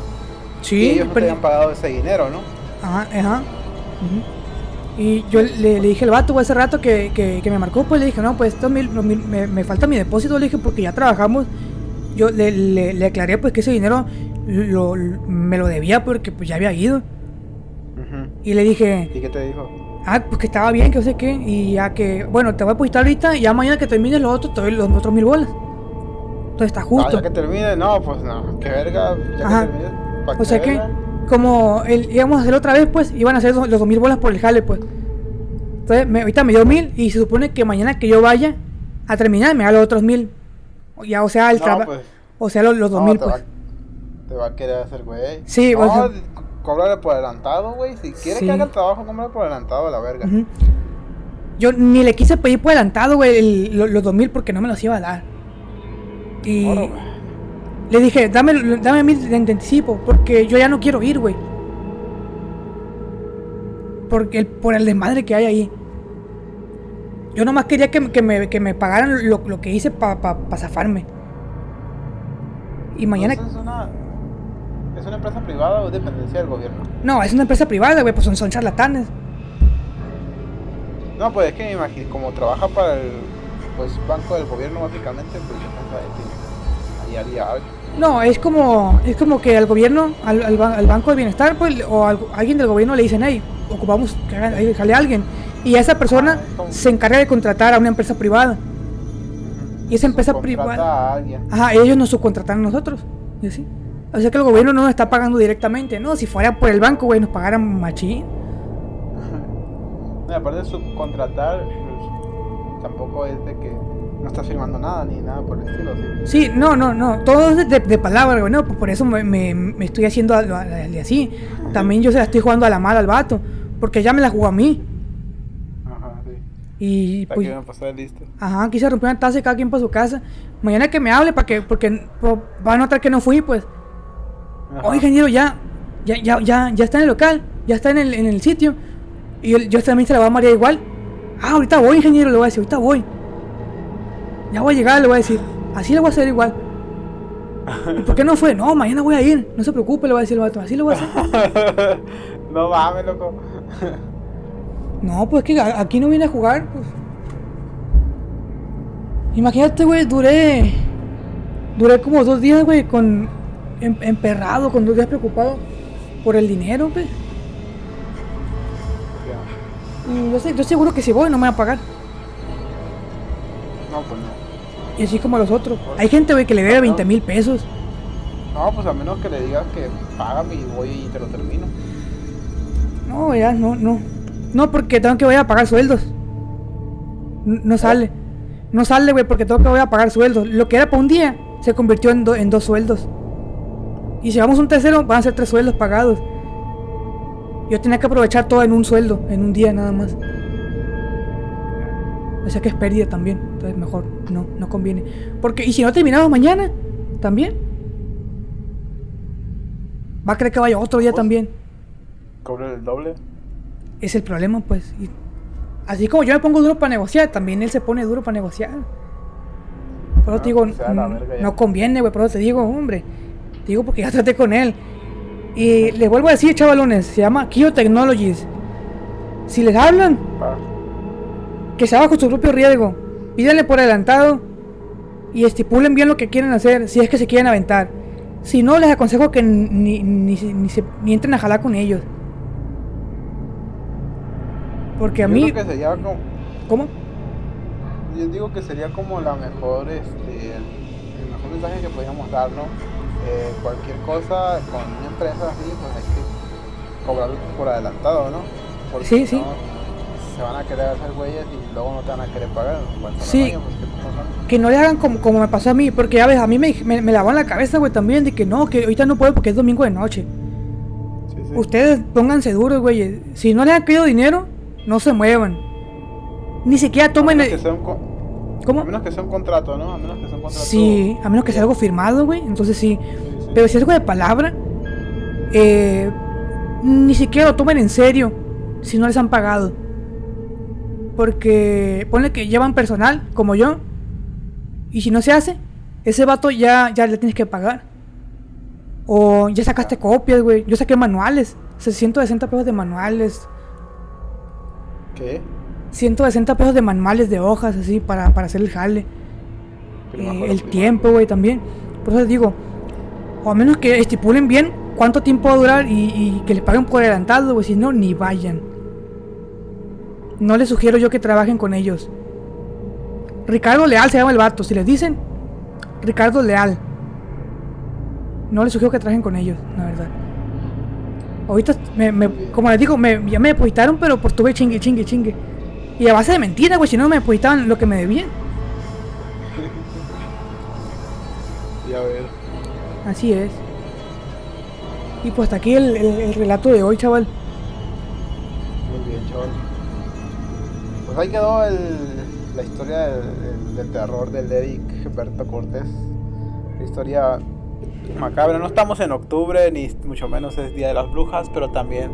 Sí, y ellos no te habían pagado ese dinero, ¿no? Ajá, ajá. Y yo le, dije al vato hace rato que, que, me marcó, pues le dije, no, pues esto mil, me, falta mi depósito, le dije, porque ya trabajamos. Yo le, le, aclaré pues que ese dinero lo, me lo debía porque pues ya había ido. Y le dije... ¿Y qué te dijo? Ah, pues que estaba bien, que no sé qué. Y ya que, bueno, te voy a depositar ahorita y ya mañana que termines lo otro, te doy los otros mil bolas está justo. Ah, ya que termine, no, pues no, qué verga, ya que termine. O sea que, como el, íbamos a hacer otra vez, pues, iban a hacer los, dos mil bolas por el jale, pues. Entonces, me, ahorita me dio mil y se supone que mañana que yo vaya a terminar me da los otros mil. Ya, o sea, el trabajo. Pues. o sea, los, dos mil, pues. te va a querer hacer, güey. Sí, no, o cóbrale por adelantado, güey. Si quiere que haga el trabajo, cóbrale por adelantado a la verga. Yo ni le quise pedir por adelantado, güey, los dos mil porque no me los iba a dar. Y le dije, dame, dame mil de anticipo, porque yo ya no quiero ir, güey. Porque el, por el desmadre que hay ahí. Yo nomás quería que, que, me, que me, pagaran lo, lo que hice para pa, pa zafarme. Y mañana... ¿Es una, ¿Es una empresa privada o dependencia del gobierno? No, es una empresa privada, güey, pues son, son charlatanes. No, pues es que me imagino, como trabaja para el pues banco del gobierno básicamente, pues ahí haría algo. No, es como, es como que al gobierno, al, al, Banco de Bienestar, pues, o a alguien del gobierno le dicen, hey, ocupamos que jale a alguien. Y esa persona ah, se encarga de contratar a una empresa privada. Y esa empresa privada. Ajá, ellos nos subcontratan a nosotros. Y así. O sea que el gobierno no nos está pagando directamente. No, si fuera por el banco, güey, nos pagaran machín. aparte de subcontratar, tampoco es de que no estás firmando nada ni nada por el estilo, ¿sí? Sí, no, no, no, todo es de, de palabra, güey, no, pues por eso me, me, estoy haciendo así. También yo se la estoy jugando a la mala al vato, porque ya me la jugó a mí. Ajá, sí. Y pues, que pasar listo. Ajá, quise romper una taza y cada quien para su casa. Mañana que me hable para que, porque va a notar que no fui, pues. Oye, ingeniero, ya, ya, ya, ya, ya está en el local, ya está en el, en el sitio. Y yo, yo también se la voy a marear igual. Ah, ahorita voy, ingeniero, le voy a decir, ahorita voy. Ya voy a llegar, le voy a decir. Así le voy a hacer igual. ¿Y por qué no fue? No, mañana voy a ir. No se preocupe, le voy a decir el vato. Así le voy a hacer. no mames, loco. no, pues que aquí no viene a jugar. Pues. Imagínate, güey, duré. Duré como dos días, güey, con. Em, emperrado, con dos días preocupado por el dinero, güey. Yo, sé, yo seguro que si voy no me va a pagar. No, pues no. Y así como a los otros. Hay gente, güey, que le debe 20 mil pesos. No, pues a menos que le digas que págame y voy y te lo termino. No, ya, no, no. No, porque tengo que voy a pagar sueldos. No, sale. No sale, güey, porque tengo que voy a pagar sueldos. Lo que era para un día se convirtió en, en dos sueldos. Y si vamos un tercero, van a ser tres sueldos pagados. Yo tenía que aprovechar todo en un sueldo, en un día nada más. O sea que es pérdida también. Entonces mejor no, no conviene. Porque, y si no terminamos mañana, también. Va a creer que vaya otro día también. ¿Cobre el doble? Es el problema, pues. así como yo me pongo duro para negociar, también él se pone duro para negociar. Por eso te digo, no, conviene, güey. Por eso te digo, hombre. Te digo porque ya traté con él. Y les vuelvo a decir, chavalones, se llama Kio Technologies. Si les hablan, que se haga con su propio riesgo. Pídanle por adelantado y estipulen bien lo que quieren hacer, si es que se quieren aventar. Si no, les aconsejo que ni, ni, ni, se, ni entren a jalar con ellos. Porque a mí... ¿Cómo? Yo digo que sería como la mejor, este, el mejor mensaje que podríamos dar, ¿no? Eh, cualquier cosa con una empresa así, pues hay que cobrarlo por adelantado, ¿no? Porque sí, sí. se van a querer hacer güeyes y luego no te van a querer pagar. Sí. Pues, que no le hagan como, como me pasó a mí, porque ya ves, a mí me, me, me la cabeza, güey, también, de que no, que ahorita no puedo porque es domingo de noche. Ustedes pónganse duros, güey. Si no les han querido dinero, no se muevan. Ni siquiera tomen... el... ¿Cómo? A menos que sea un contrato, ¿no? A menos que sea un contrato. Sí, a menos que sea algo firmado, güey. Entonces sí. Pero si es algo de palabra, eh, ni siquiera lo tomen en serio si no les han pagado. Porque ponle que llevan personal, como yo, y si no se hace, ese vato ya, ya le tienes que pagar. O ya sacaste copias, güey. Yo saqué manuales. 160 pesos de manuales. ¿Qué? 160 pesos de manuales de hojas, así, para, hacer el jale. Eh, el tiempo, güey, también. Por eso digo, o a menos que estipulen bien cuánto tiempo va a durar y, que les paguen por adelantado, güey, si no, ni vayan. No les sugiero yo que trabajen con ellos. Ricardo Leal se llama el vato, si les dicen, Ricardo Leal. No les sugiero que trabajen con ellos, la verdad. Ahorita, me, como les digo, me, ya me depositaron, pero por tuve chingue, chingue, chingue. Y a base de mentiras, güey, si no me depositaban lo que me debían. Ya ver. Así es. Y pues hasta aquí el, relato de hoy, chaval. Muy bien, chaval. Pues ahí quedó la historia del, terror del Eric Berto Cortés. La historia macabra. No estamos en octubre, ni mucho menos es Día de las Brujas, pero también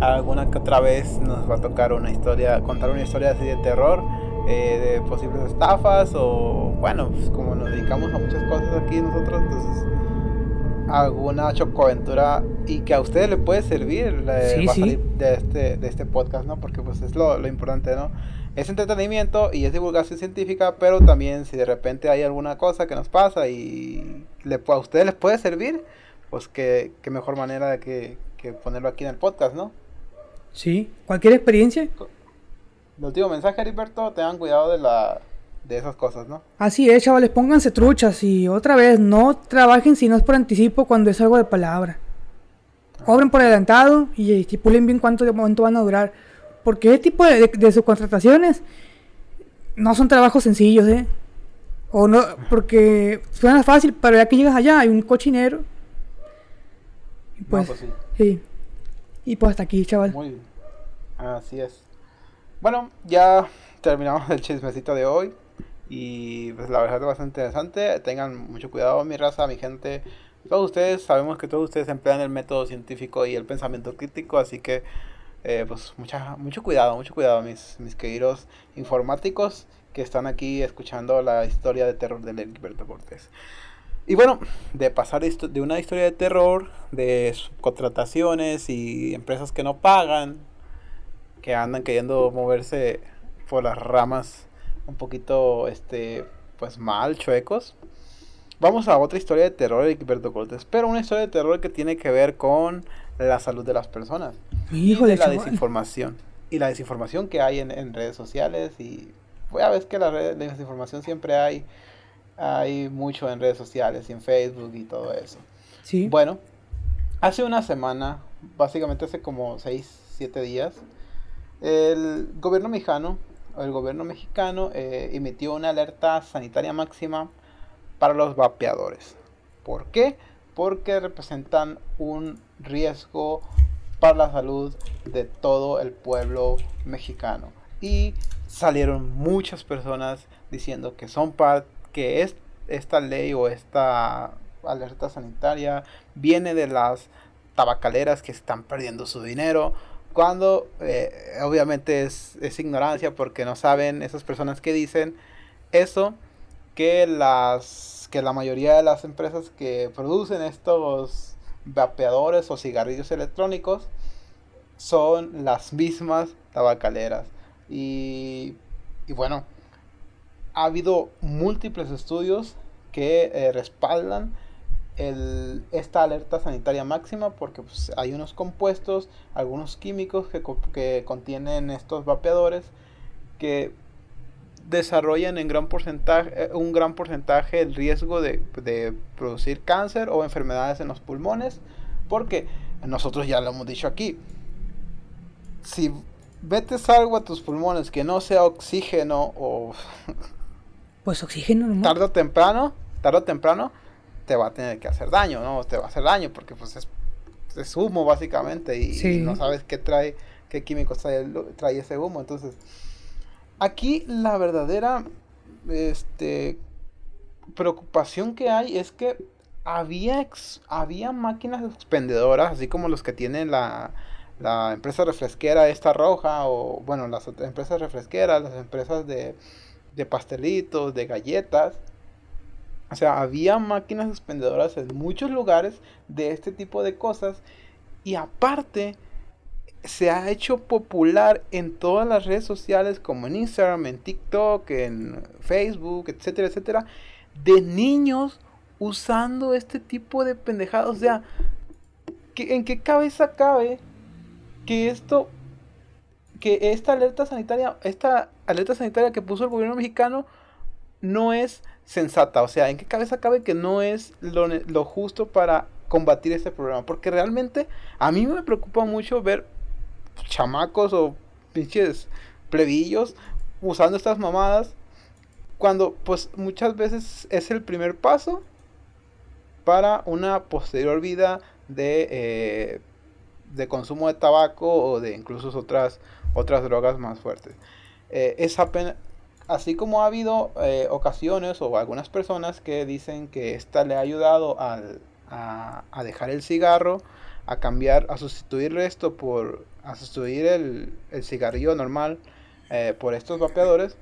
alguna que otra vez nos va a tocar una historia, contar una historia así de terror, eh, de posibles estafas o bueno, pues como nos dedicamos a muchas cosas aquí nosotros, entonces alguna chocoaventura y que a ustedes le puede servir de este de este podcast, ¿no? Porque pues es lo, lo importante, ¿no? Es entretenimiento y es divulgación científica, pero también si de repente hay alguna cosa que nos pasa y le, a ustedes les puede servir, pues qué, qué mejor manera de que, que ponerlo aquí en el podcast, ¿no? Sí, cualquier experiencia. El último mensaje, Heriberto, tengan cuidado de la de esas cosas, ¿no? Así es, chavales, pónganse truchas y otra vez, no trabajen si no es por anticipo cuando es algo de palabra. Cobren por adelantado y estipulen bien cuánto de momento van a durar. Porque ese tipo de, de, subcontrataciones no son trabajos sencillos, ¿eh? O no, porque suena fácil, pero ya que llegas allá hay un cochinero. Y pues, pues sí. Y pues hasta aquí, chaval. Muy bien. Así es. Bueno, ya terminamos el chismecito de hoy. Y pues la verdad es bastante interesante. Tengan mucho cuidado, mi raza, mi gente. Todos ustedes, sabemos que todos ustedes emplean el método científico y el pensamiento crítico, así que eh, pues mucha, mucho cuidado, mucho cuidado, mis, mis queridos informáticos que están aquí escuchando la historia de terror de Heriberto Cortés. Y bueno, de pasar de una historia de terror, de contrataciones y empresas que no pagan, que andan queriendo moverse por las ramas un poquito, este, pues mal, chuecos. Vamos a otra historia de terror de Heriberto Cortés, pero una historia de terror que tiene que ver con la salud de las personas. Y la desinformación. Y la desinformación que hay en, redes sociales y pues ya ves que la, red, la desinformación siempre hay hay mucho en redes sociales y en Facebook y todo eso. Sí. Bueno, hace una semana, básicamente hace como 6, 7 días, el gobierno mexicano, el gobierno mexicano eh, emitió una alerta sanitaria máxima para los vapeadores. ¿Por qué? Porque representan un riesgo para la salud de todo el pueblo mexicano. Y salieron muchas personas diciendo que son parte, que es, esta ley o esta alerta sanitaria viene de las tabacaleras que están perdiendo su dinero. Cuando eh, obviamente es, es ignorancia porque no saben esas personas que dicen eso que las que la mayoría de las empresas que producen estos vapeadores o cigarrillos electrónicos son las mismas tabacaleras. Y, y bueno, ha habido múltiples estudios que eh, respaldan esta alerta sanitaria máxima porque pues, hay unos compuestos, algunos químicos que, que contienen estos vapeadores que desarrollan en gran porcentaje, eh, un gran porcentaje el riesgo de, de, producir cáncer o enfermedades en los pulmones, porque nosotros ya lo hemos dicho aquí, si metes algo a tus pulmones que no sea oxígeno o... Pues oxígeno, ¿no? Tarde o temprano, tarde o temprano, te va a tener que hacer daño, ¿no? Te va a hacer daño porque pues es, es humo básicamente y, no sabes qué trae, qué químicos trae, trae ese humo, entonces Aquí la verdadera este, preocupación que hay es que había, había máquinas expendedoras, así como los que tiene la, la empresa refresquera esta roja, o bueno, las empresas refresqueras, las empresas de, de pastelitos, de galletas. O sea, había máquinas expendedoras en muchos lugares de este tipo de cosas. Y aparte, se ha hecho popular en todas las redes sociales como en Instagram, en TikTok, en Facebook, etcétera, etcétera, de niños usando este tipo de pendejadas. O sea, ¿en qué cabeza cabe que esto, que esta alerta sanitaria, esta alerta sanitaria que puso el gobierno mexicano no es sensata? O sea, ¿en qué cabeza cabe que no es lo, justo para combatir este problema? Porque realmente a mí me preocupa mucho ver chamacos o pinches plebillos usando estas mamadas cuando pues muchas veces es el primer paso para una posterior vida de, eh, de consumo de tabaco o de incluso otras, otras drogas más fuertes. Eh, es apenas, así como ha habido eh, ocasiones o algunas personas que dicen que esta le ha ayudado a, a dejar el cigarro, a cambiar, a sustituir esto por a sustituir el, el cigarrillo normal eh, por estos vapeadores,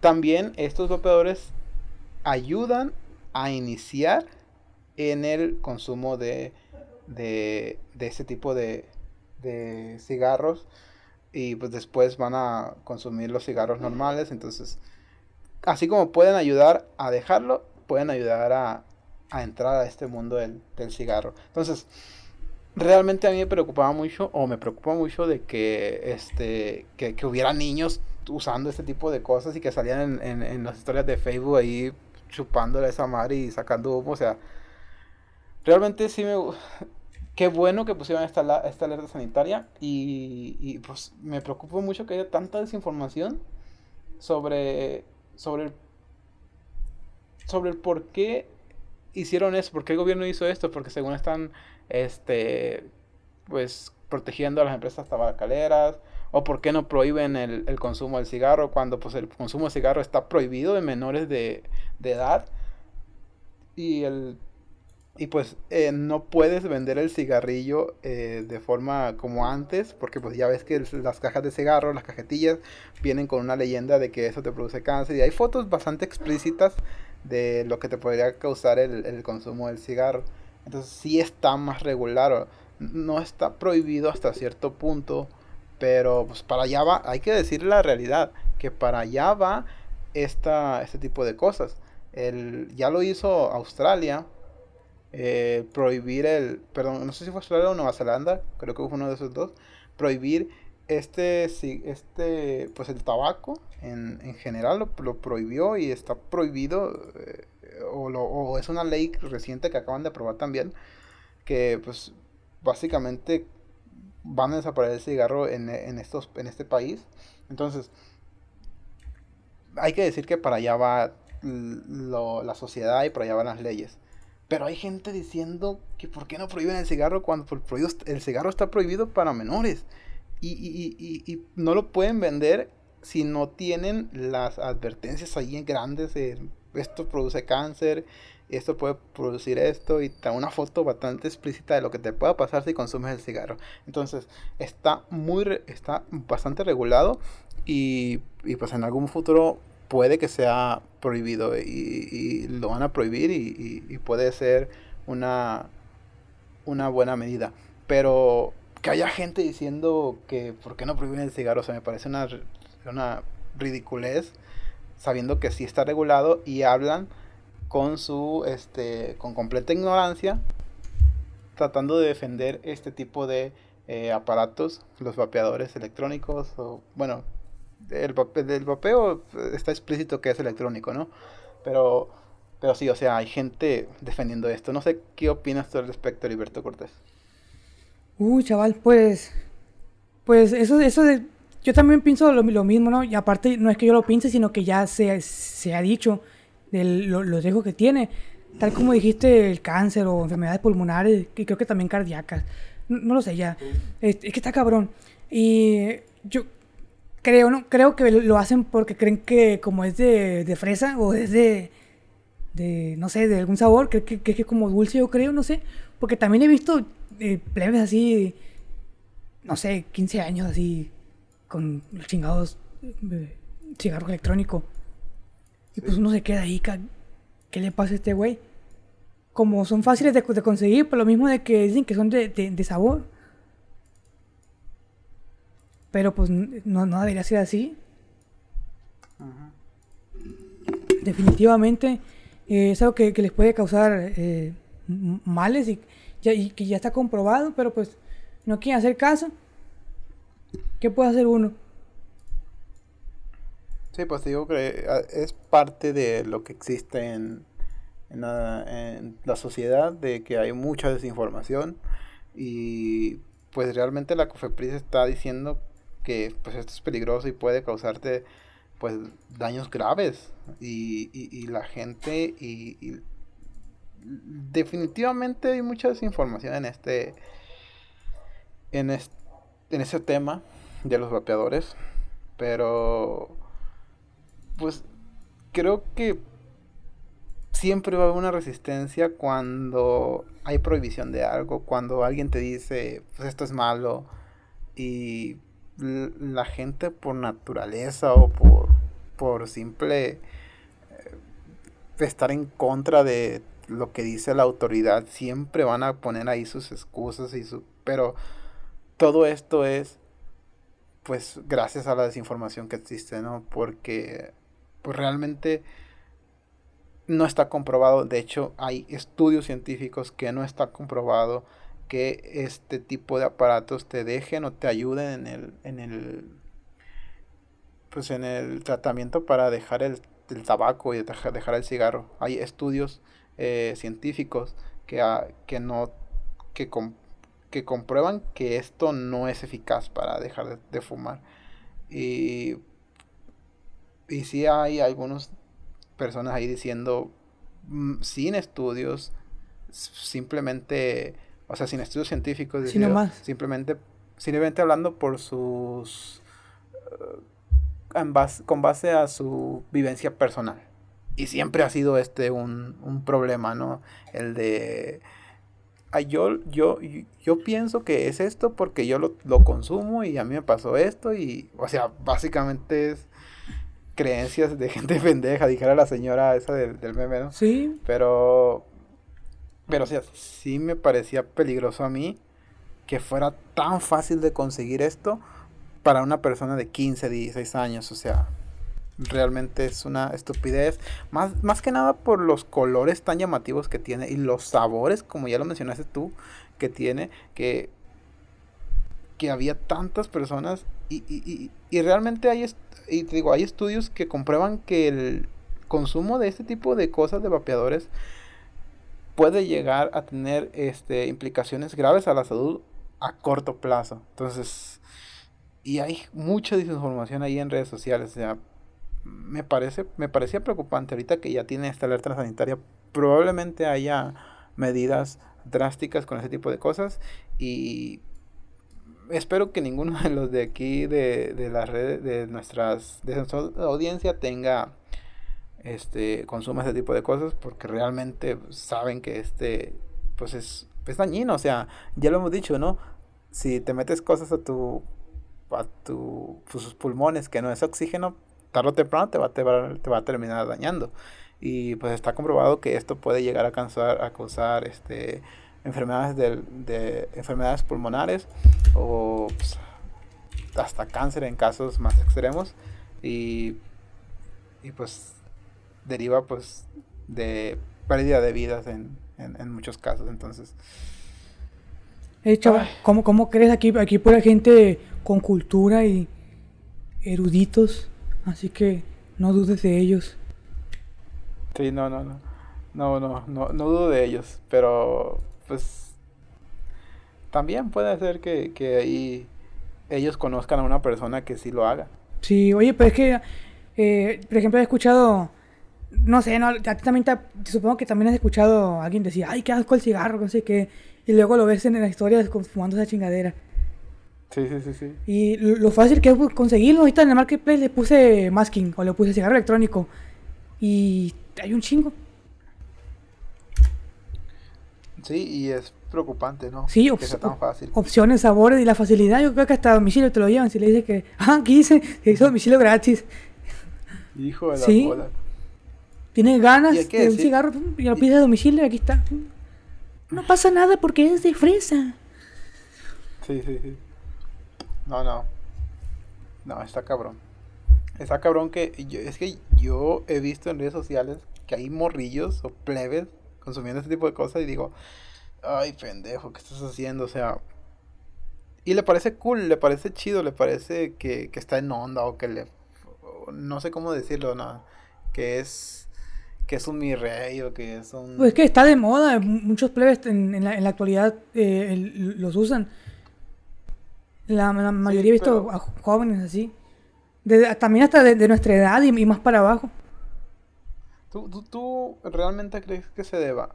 también estos vapeadores ayudan a iniciar en el consumo de, de, de este tipo de, de cigarros y pues después van a consumir los cigarros normales. Entonces, así como pueden ayudar a dejarlo, pueden ayudar a, a entrar a este mundo del, del cigarro. Entonces, realmente a mí me preocupaba mucho, o me preocupa mucho de que, este, que, que hubiera niños usando este tipo de cosas y que salían en, en, las historias de Facebook ahí chupándole a esa madre y sacando humo, o sea, realmente sí me... Qué bueno que pusieron esta, esta alerta sanitaria y, pues me preocupa mucho que haya tanta desinformación sobre, el, por qué hicieron eso, por qué el gobierno hizo esto, porque según están este, pues protegiendo a las empresas tabacaleras, o por qué no prohíben el, consumo del cigarro cuando pues el consumo de cigarro está prohibido de menores de, de edad. Y el y pues eh, no puedes vender el cigarrillo eh, de forma como antes porque pues ya ves que las cajas de cigarro las cajetillas vienen con una leyenda de que eso te produce cáncer y hay fotos bastante explícitas de lo que te podría causar el, consumo del cigarro entonces sí está más regular. No está prohibido hasta cierto punto. Pero pues para allá va, hay que decir la realidad, que para allá va esta, este tipo de cosas. El, ya lo hizo Australia, eh, prohibir el, perdón, no sé si fue Australia o Nueva Zelanda, creo que fue uno de esos dos, prohibir este, este pues el tabaco en, en general lo, lo, prohibió y está prohibido eh, o, lo, o, es una ley reciente que acaban de aprobar también, que pues básicamente van a desaparecer el cigarro en, en, estos, en este país. Entonces, hay que decir que para allá va lo, la sociedad y para allá van las leyes. Pero hay gente diciendo que por qué no prohíben el cigarro cuando el cigarro está prohibido para menores. Y, y, no lo pueden vender si no tienen las advertencias ahí en grandes. esto produce cáncer, esto puede producir esto y da una foto bastante explícita de lo que te pueda pasar si consumes el cigarro. Entonces está muy está bastante regulado y, y pues en algún futuro puede que sea prohibido y, lo van a prohibir y, puede ser una, una buena medida. Pero que haya gente diciendo que por qué no prohíben el cigarro, o me parece una, una ridiculez, sabiendo que sí está regulado y hablan con su, este, con completa ignorancia, tratando de defender este tipo de eh, aparatos, los vapeadores electrónicos, o bueno, el, del vapeo está explícito que es electrónico, ¿no? Pero, pero sí, o sea, hay gente defendiendo esto. No sé qué opinas tú al respecto, Heriberto Cortés. Uy, chaval, pues. Pues eso, eso de. Yo también pienso lo, mismo, ¿no? Y aparte, no es que yo lo piense, sino que ya se, se ha dicho de lo, los riesgos que tiene. Tal como dijiste, el cáncer o enfermedades pulmonares, y creo que también cardíacas. No, lo sé ya. Es, que está cabrón. Y yo creo, ¿no? Creo que lo hacen porque creen que como es de, de fresa o es de, de, no sé, de algún sabor, que, que, que es como dulce, yo creo, no sé. Porque también he visto eh, plebes así, no sé, 15 años así, con los chingados eh, cigarros electrónicos. Y pues uno se queda ahí, ¿qué le pasa a este güey? Como son fáciles de, de conseguir, por lo mismo de que dicen que son de, de sabor. Pero pues no, no debería ser así. Definitivamente eh, es algo que, les puede causar eh, males y, que ya está comprobado, pero pues no quieren hacer caso. ¿Qué puede hacer uno? Sí, pues digo que ah, es parte de lo que existe en, en, la, en la sociedad, de que hay mucha desinformación y pues realmente la COFEPRIS está diciendo que pues esto es peligroso y puede causarte pues daños graves. Y, la gente y, definitivamente hay mucha desinformación en este en este en ese tema de los vapeadores. Pero pues creo que siempre va a haber una resistencia cuando hay prohibición de algo cuando alguien te dice pues esto es malo y la gente por naturaleza o por, por simple eh, estar en contra de lo que dice la autoridad, siempre van a poner ahí sus excusas y su... Pero todo esto es pues gracias a la desinformación que existe, ¿no? Porque pues realmente no está comprobado, de hecho hay estudios científicos que no está comprobado que este tipo de aparatos te dejen o te ayuden en el, en el, pues en el tratamiento para dejar el, tabaco y dejar el cigarro. Hay estudios eh, científicos que, que no que, que comprueban que esto no es eficaz para dejar de, fumar. Y, y sí hay algunas personas ahí diciendo mm, sin estudios, simplemente o sea, sin estudios científicos, simplemente, simplemente hablando por sus, uh, con base a su vivencia personal. Y siempre ha sido este un, problema, ¿no? El de, yo, yo, yo pienso que es esto porque yo lo, consumo y a mí me pasó esto y, o sea, básicamente es creencias de gente pendeja, dijera la señora esa del, del meme, ¿no? Sí. Pero pero o sea, sí me parecía peligroso a mí que fuera tan fácil de conseguir esto para una persona de 15, 16 años. O sea, realmente es una estupidez. Más, más que nada por los colores tan llamativos que tiene y los sabores, como ya lo mencionaste tú, que tiene, que, que había tantas personas y, y, y, realmente hay, y digo, hay estudios que comprueban que el consumo de este tipo de cosas de vapeadores puede llegar a tener este, implicaciones graves a la salud a corto plazo. Entonces, y hay mucha desinformación ahí en redes sociales. O sea, me parece, me parecía preocupante ahorita que ya tiene esta alerta sanitaria. Probablemente haya medidas drásticas con ese tipo de cosas y espero que ninguno de los de aquí de, de las redes de nuestras de nuestra audiencia tenga este consuma ese tipo de cosas porque realmente saben que este pues es, es dañino o sea ya lo hemos dicho no si te metes cosas a tu a tu tus pulmones que no es oxígeno tarde o temprano te va, te va, te va a terminar dañando. Y pues está comprobado que esto puede llegar a causar a causar este enfermedades de, de enfermedades pulmonares o pues, hasta cáncer en casos más extremos. Y, y pues deriva pues de pérdida de vidas en, en, muchos casos entonces. Hey, chaval, ¿cómo, ¿cómo, crees aquí aquí pura gente con cultura y eruditos así que no dudes de ellos. Sí no no no. No no no, no dudo de ellos pero pues también puede ser que, que ahí ellos conozcan a una persona que sí lo haga. Sí, oye, pero es que, eh, por ejemplo, he escuchado, no sé, no, a ti también te, supongo que también has escuchado a alguien decir, ay, qué asco el cigarro, no sé qué, y luego lo ves en la historia fumando esa chingadera. Sí, sí, sí, sí. Y lo fácil que es conseguirlo, ahorita en el marketplace le puse masking o le puse cigarro electrónico y hay un chingo. Sí, y es preocupante, ¿no? Sí, tan fácil. opciones, sabores y la facilidad. Yo creo que hasta domicilio te lo llevan. Si le dices que, ah, aquí dice, hizo domicilio gratis. Hijo de la ¿Sí? bola. Tienes ganas de un cigarro y lo pides a domicilio y aquí está. No pasa nada porque es de fresa. Sí, sí, sí. No, no. No, está cabrón. Está cabrón que es que yo he visto en redes sociales que hay morrillos o plebes consumiendo este tipo de cosas y digo, ay, pendejo, ¿qué estás haciendo? O sea, y le parece cool, le parece chido, le parece que, está en onda o que le, no sé cómo decirlo, no, que es que es un mi rey o que es un... Pues es que está de moda, muchos plebes en, la, actualidad eh, los usan. La, mayoría he visto a jóvenes así. también hasta de, nuestra edad y, más para abajo. ¿Tú, tú, ¿Tú realmente crees que se deba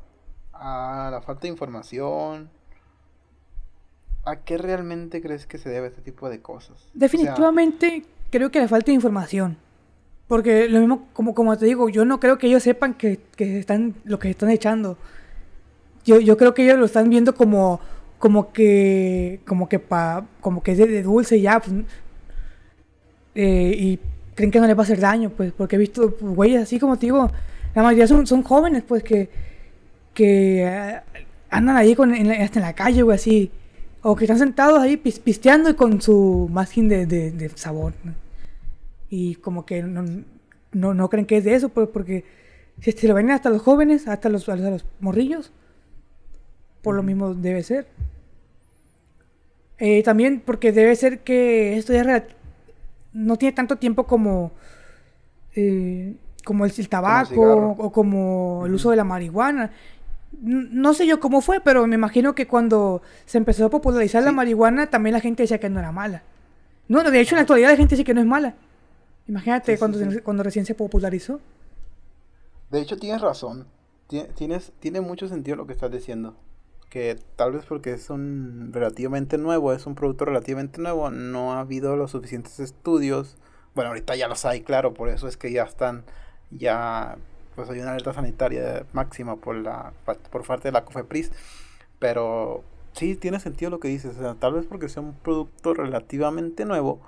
a la falta de información? ¿A qué realmente crees que se debe este tipo de cosas? Definitivamente creo que la falta de información. Porque lo mismo, como, como te digo, yo no creo que ellos sepan que, que están lo que están echando. Yo, yo creo que ellos lo están viendo como como que como que pa, como que es de, dulce ya pues, eh, y creen que no les va a hacer daño, pues, porque he visto güeyes así como te digo, la mayoría son, son jóvenes, pues, que, que eh, andan ahí con, en la, hasta en la calle, güey, así, o que están sentados ahí pisteando y con su masking de, de, sabor, y como que no, no, no, creen que es de eso, pues, porque si se lo ven hasta los jóvenes, hasta los, a los, morrillos, por lo mismo debe ser. Eh, también porque debe ser que esto ya no tiene tanto tiempo como, eh, como el, tabaco o como el uso de la marihuana. No sé yo cómo fue, pero me imagino que cuando se empezó a popularizar la marihuana, también la gente decía que no era mala. No, de hecho en la actualidad la gente dice que no es mala. Imagínate cuando, cuando recién se popularizó. De hecho tienes razón. Tienes, tiene mucho sentido lo que estás diciendo que tal vez porque es un relativamente nuevo, es un producto relativamente nuevo, no ha habido los suficientes estudios. Bueno, ahorita ya los hay, claro, por eso es que ya están, ya, pues hay una alerta sanitaria máxima por, la, por parte de la COFEPRIS. Pero sí, tiene sentido lo que dices. O sea, tal vez porque sea un producto relativamente nuevo,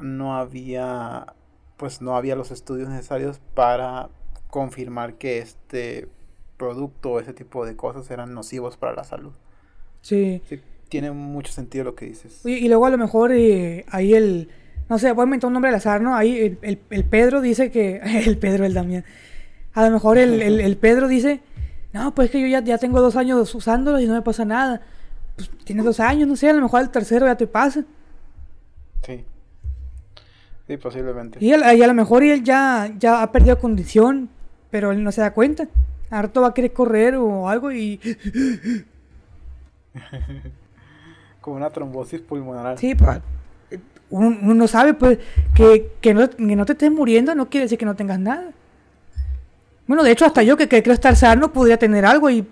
no había, pues no había los estudios necesarios para confirmar que este producto o ese tipo de cosas eran nocivos para la salud. Sí. tiene mucho sentido lo que dices. Y, y luego a lo mejor eh, ahí el, no sé, voy a inventar un nombre al azar, ¿no? Ahí el, el, Pedro dice que, el Pedro, el Damián, a lo mejor el, el, Pedro dice, no, pues que yo ya, ya tengo dos años usándolo y no me pasa nada. Pues tienes dos años, no sé, a lo mejor el tercero ya te pasa. Sí. Sí, posiblemente. Y, a lo mejor él ya, ya ha perdido condición, pero él no se da cuenta. Harto va a querer correr o algo y. Como una trombosis pulmonar. Sí, pues. Uno, no sabe, pues, que, que, no, que, no, te estés muriendo no quiere decir que no tengas nada. Bueno, de hecho, hasta yo que, que creo estar sano podría tener algo y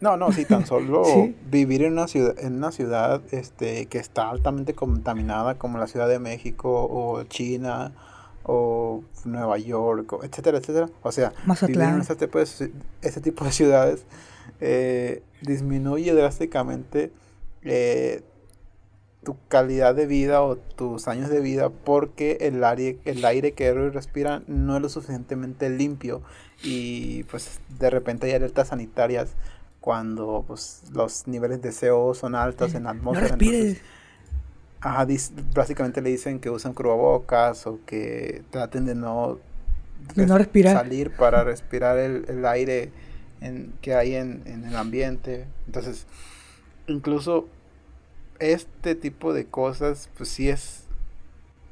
No, no, sí, tan solo vivir en una ciudad, en una ciudad este, que está altamente contaminada como la Ciudad de México o China o Nueva York, etcétera, etcétera. O sea, vivir en ese tipo de, ese tipo de ciudades eh, disminuye drásticamente eh, tu calidad de vida o tus años de vida porque el aire, el aire que respira no es lo suficientemente limpio. Y pues de repente hay alertas sanitarias cuando pues, los niveles de CO son altos en la atmósfera. No ajá, básicamente le dicen que usan cubrebocas o que traten de no, no respirar. salir para respirar el, el aire en, que hay en, en el ambiente. Entonces, incluso este tipo de cosas, pues sí es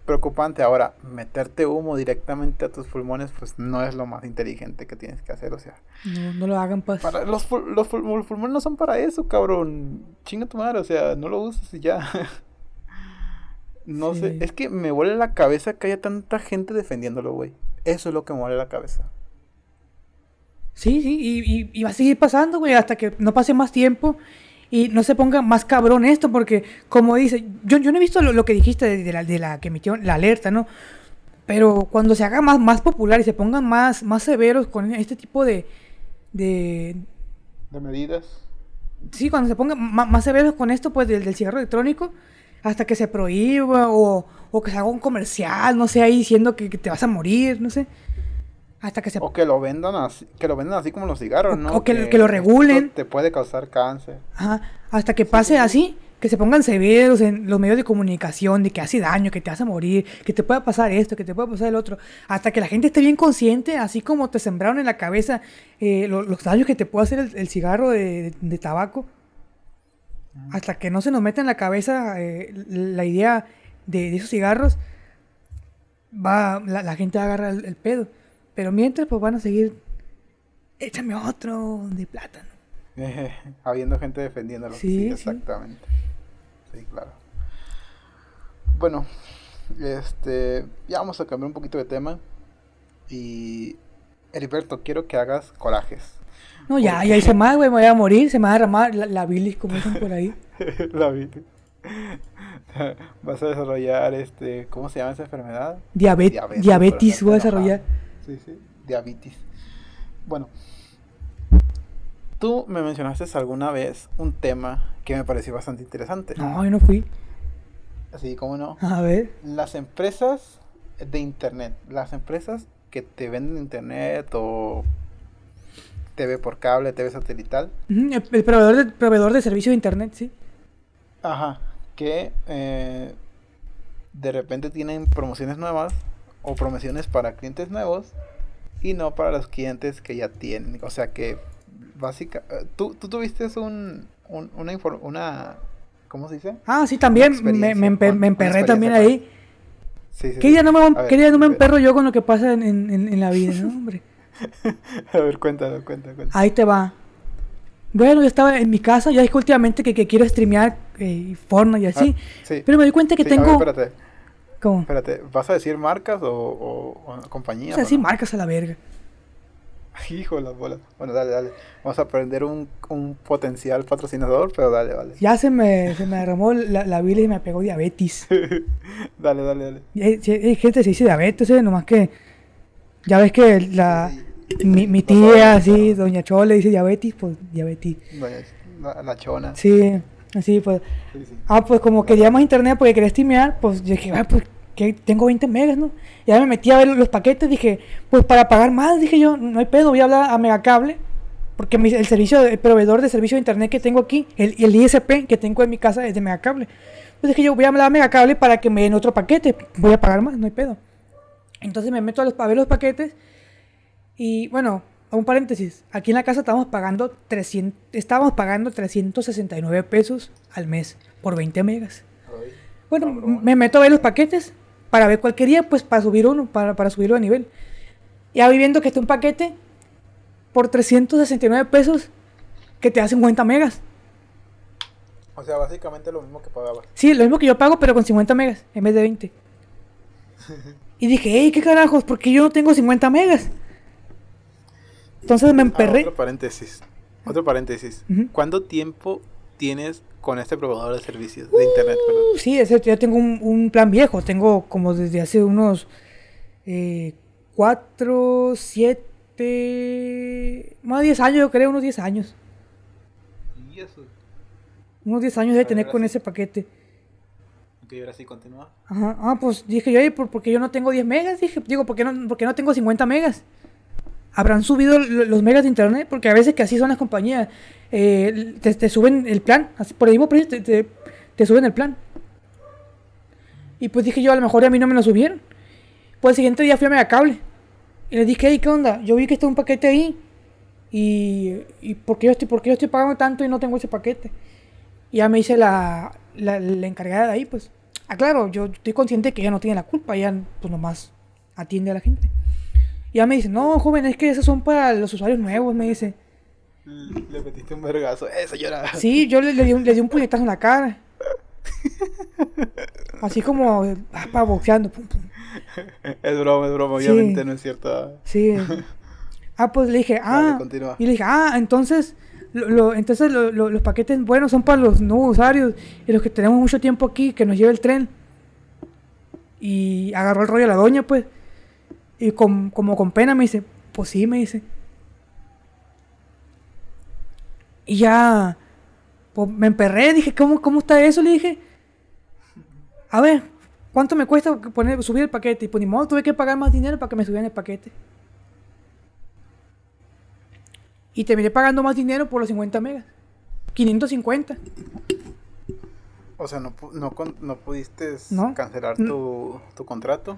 preocupante. Ahora, meterte humo directamente a tus pulmones, pues no es lo más inteligente que tienes que hacer, o sea. No, no lo hagan, pues. Para, los, los, pulmones no son para eso, cabrón. Chinga tu madre, o sea, no lo uses y ya. no sé, es que me huele la cabeza que haya tanta gente defendiéndolo, güey. Eso es lo que me huele la cabeza. Sí, sí, y, y va a seguir pasando, güey, hasta que no pase más tiempo y no se ponga más cabrón esto, porque como dice, yo, yo no he visto lo, que dijiste de, la, de la que emitió la alerta, ¿no? Pero cuando se haga más, más popular y se pongan más, más severos con este tipo de, de... De medidas. Sí, cuando se pongan más, severos con esto, pues del, del, cigarro electrónico, hasta que se prohíba o, o, que se haga un comercial, no sé, ahí diciendo que, que te vas a morir, no sé. Hasta que se... O que lo vendan así, que lo vendan así como los cigarros, ¿no? O que, que, lo regulen. Te puede causar cáncer. Ajá. Hasta que pase así, que se pongan severos en los medios de comunicación, de que hace daño, que te hace morir, que te pueda pasar esto, que te pueda pasar el otro. Hasta que la gente esté bien consciente, así como te sembraron en la cabeza eh, los, daños que te puede hacer el, cigarro de, tabaco. Hasta que no se nos meta en la cabeza eh, la idea de, esos cigarros, va la, gente va a agarrar el pedo. Pero mientras, pues van a seguir. Échame otro de plátano. habiendo gente defendiéndolo. Sí, exactamente. Sí. claro. Bueno, este. Ya vamos a cambiar un poquito de tema. Y. Heriberto, quiero que hagas corajes. No, ya, ya hice más, güey, me voy a morir, se me va a derramar la, bilis, como dicen por ahí. la bilis. Vas a desarrollar, este, ¿cómo se llama esa enfermedad? diabetes, diabetes voy a desarrollar. Sí, sí, diabetes. Bueno, tú me mencionaste alguna vez un tema que me pareció bastante interesante. No, yo no fui. Así, ¿cómo no? A ver. Las empresas de internet, las empresas que te venden internet o TV por cable, TV satelital. el, proveedor, de, proveedor de servicio de internet, sí. Ajá, que eh, de repente tienen promociones nuevas o promociones para clientes nuevos y no para los clientes que ya tienen. O sea que, básica, eh, tú, tú tuviste un, una, una, ¿cómo se dice? Ah, sí, también me, me, emperré también ahí. Sí, sí, ¿Qué, día no me, no me emperro yo con lo que pasa en, en, la vida, no, hombre? A ver, cuéntalo, cuéntalo, cuéntalo. Ahí te va. Bueno, yo estaba en mi casa, ya que últimamente que, que quiero streamear eh, Fortnite y así. Ah, pero me doy cuenta que tengo... ¿Cómo? Espérate, ¿vas a decir marcas o, o, compañías? Vas a decir marcas a la verga. Hijo de las bolas. Bueno, dale, dale. Vamos a prender un, un potencial patrocinador, pero dale, dale. Ya se me, se me derramó la, la bilis y me pegó diabetes. dale, dale, dale. Hay, gente se dice diabetes, ¿eh? nomás que. Ya ves que la, mi, mi tía, así, doña Chole, dice diabetes, pues diabetes. La, la chona. Sí. Así pues. Ah, pues como quería más internet porque quería streamear, pues yo dije, ah, pues que tengo 20 megas, ¿no? Ya me metí a ver los paquetes, dije, pues para pagar más, dije yo, no hay pedo, voy a hablar a Megacable, porque el servicio, el proveedor de servicio de internet que tengo aquí, el, el ISP que tengo en mi casa es de Megacable. Pues dije yo, voy a hablar a Megacable para que me den otro paquete, voy a pagar más, no hay pedo. Entonces me meto a, los, a ver los paquetes y bueno, un paréntesis, aquí en la casa estábamos pagando 300, estábamos pagando 369 pesos al mes por 20 megas. Bueno, me meto a ver los paquetes para ver cuál quería, pues para subir uno, para, para subirlo a nivel. Ya viendo que está un paquete por 369 pesos que te da 50 megas. O sea, básicamente lo mismo que pagabas. Sí, lo mismo que yo pago, pero con 50 megas en vez de 20. y dije, hey, ¿qué carajos? ¿Por qué yo no tengo 50 megas? Entonces me emperré. paréntesis. Otro paréntesis. ¿Cuánto tiempo tienes con este proveedor de servicios de internet? Uh, sí, es ya tengo un, plan viejo. Tengo como desde hace unos eh, 4, 7, más de 10 años, yo creo, unos 10 años. ¿Y eso? Unos 10 años de tener con ese paquete. Ok, ahora sí continúa. Ajá, ah, pues dije yo, porque yo no tengo 10 megas, dije, digo, porque no, porque no tengo 50 megas. Habrán subido los megas de internet, porque a veces que así son las compañías, eh, te, suben el plan, por el mismo precio te, suben el plan. Y pues dije yo, a lo mejor a mí no me lo subieron. Pues el siguiente día fui a Megacable. Y le dije, ¿qué onda? Yo vi que está un paquete ahí. Y, y ¿por, qué yo estoy, ¿por yo estoy pagando tanto y no tengo ese paquete? Y ya me dice la, la, encargada de ahí, pues. Ah, claro, yo estoy consciente que ella no tiene la culpa, ella pues nomás atiende a la gente. Y ya me dice, no, joven, es que esos son para los usuarios nuevos, me dice. Le metiste un vergazo, eh, señora. Sí, yo le, le, di un, le di un puñetazo en la cara. Así como ah, para boxeando. Es broma, es broma, obviamente no es cierto. Sí. Ah, pues le dije, ah. y le dije, ah, entonces, lo, entonces los paquetes buenos son para los nuevos usuarios y los que tenemos mucho tiempo aquí, que nos lleve el tren. Y agarró el rollo a la doña, pues. Y como con pena me dice, pues sí, me dice. Y ya, pues me emperré, dije, ¿cómo, cómo está eso? Le dije, a ver, ¿cuánto me cuesta poner, subir el paquete? Y pues ni modo, tuve que pagar más dinero para que me subieran el paquete. Y terminé pagando más dinero por los 50 megas. 550. O sea, ¿no, no, pudiste cancelar tu, contrato?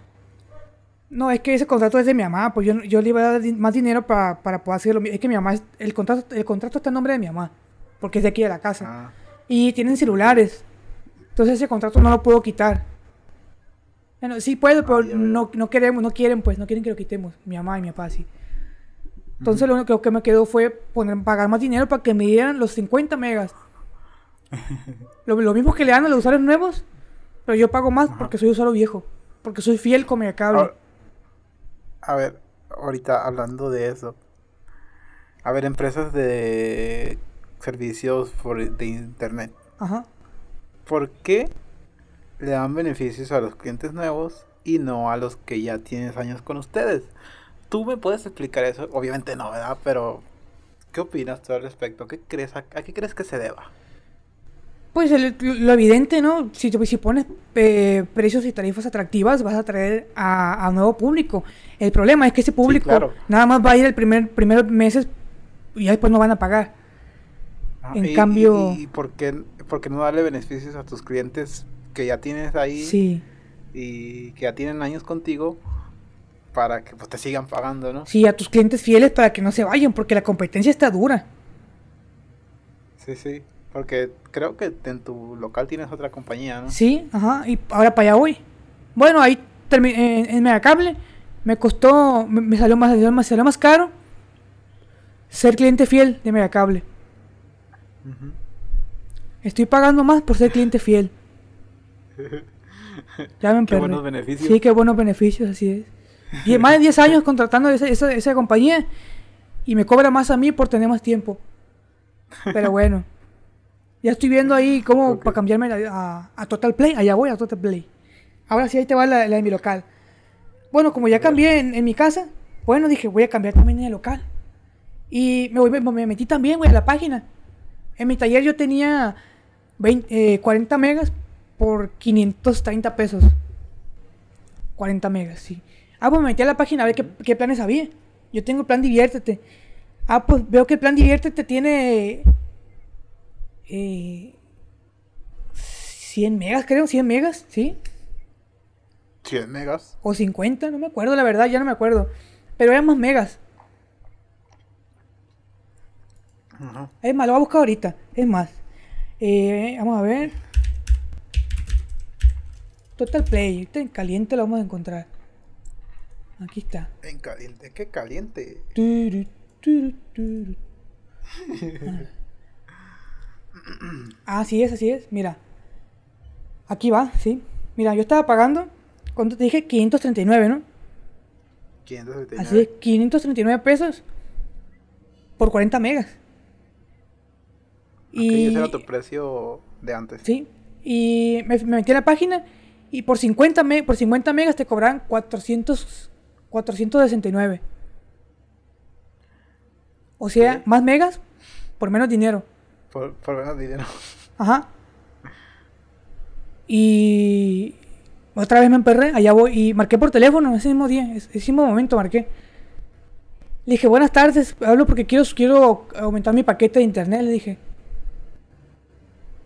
No, es que ese contrato es de mi mamá, pues yo, yo le iba a dar más dinero para, para poder hacerlo. Es que mi mamá, el contrato, el contrato está en nombre de mi mamá, porque es de aquí de la casa. Ah. Y tienen celulares. Entonces ese contrato no lo puedo quitar. Bueno, sí puedo, pero no, no queremos, no quieren, pues, no quieren que lo quitemos. Mi mamá y mi papá sí. Entonces lo único que me quedó fue poner, pagar más dinero para que me dieran los 50 megas. lo, mismo que le dan a los usuarios nuevos, pero yo pago más porque soy usuario viejo. Porque soy fiel con mi cable. A ver, ahorita hablando de eso. A ver, empresas de servicios de internet. Ajá. ¿por qué le dan beneficios a los clientes nuevos y no a los que ya tienes años con ustedes? ¿Tú me puedes explicar eso? Obviamente no, ¿verdad? Pero, ¿qué opinas tú al respecto? ¿Qué crees, a, qué crees que se deba? Pues lo evidente, ¿no? Si, si pones eh, precios y tarifas atractivas, vas a atraer a, a, nuevo público. El problema es que ese público nada más va a ir el primer, primer meses y después no van a pagar. Ah, en cambio... Y, por, qué, no darle beneficios a tus clientes que ya tienes ahí? Sí. Y que ya tienen años contigo para que pues, te sigan pagando, ¿no? Sí, a tus clientes fieles para que no se vayan, porque la competencia está dura. Sí, sí, porque creo que en tu local tienes otra compañía, ¿no? Sí, ajá, y ahora para allá voy. Bueno, ahí en, en Megacable me costó, me, salió más, me salió más caro ser cliente fiel de Megacable. Estoy pagando más por ser cliente fiel. Ya me Qué buenos beneficios. Sí, qué buenos beneficios, así es. Y más de 10 años contratando esa, esa, compañía y me cobra más a mí por tener más tiempo. Pero bueno. Ya estoy viendo ahí cómo para cambiarme a, a, Total Play. Allá voy a Total Play. Ahora sí, ahí te va la, de mi local. Bueno, como ya cambié en, mi casa, bueno, dije, voy a cambiar también en el local. Y me, voy, me, metí también, güey, a la página. En mi taller yo tenía 20, 40 eh, megas por 530 pesos. 40 megas, sí. Ah, pues me metí a la página a ver qué, planes había. Yo tengo el plan Diviértete. Ah, pues veo que el plan Diviértete tiene eh, 100 megas, creo, 100 megas, ¿sí? 100 megas. O 50, no me acuerdo, la verdad, ya no me acuerdo. Pero eran más megas. Es más, lo voy a buscar ahorita. Es más. Eh, vamos a ver. Total Play. en caliente lo vamos a encontrar. Aquí está. En caliente. ¿Qué caliente? ah, así es, así es. Mira. Aquí va, sí. Mira, yo estaba pagando. ¿Cuánto te dije? 539, ¿no? 539. Así es, 539 pesos por 40 megas. Y ese era tu precio de antes. Sí. Y me, metí a la página y por 50, me, por 50 megas te cobran 400, 469. O sea, más megas por menos dinero. Por, por menos dinero. Ajá. Y otra vez me emperré, allá voy y marqué por teléfono ese mismo día, ese mismo momento marqué. Le dije, buenas tardes, hablo porque quiero, quiero aumentar mi paquete de internet, le dije.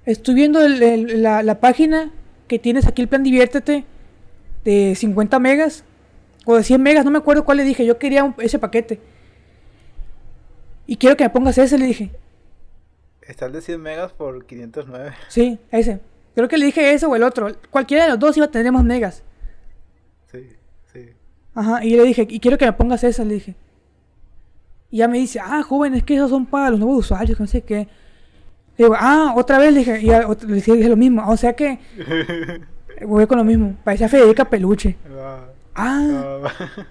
Estoy viendo la, la, página que tienes aquí, el plan Diviértete, de 50 megas, o de 100 megas, no me acuerdo cuál le dije, yo quería ese paquete. Y quiero que me pongas ese, le dije. Está el de 100 megas por 509. Sí, ese. Creo que le dije eso o el otro. Cualquiera de los dos iba a tener más megas. Sí, sí. Ajá, y le dije, y quiero que me pongas esa, le dije. Y ya me dice, ah, joven, es que esos son para los nuevos usuarios, no sé qué. Le digo, ah, otra vez le dije, y le dije lo mismo. O sea que voy con lo mismo. Parecía Federica Peluche. Ah, ah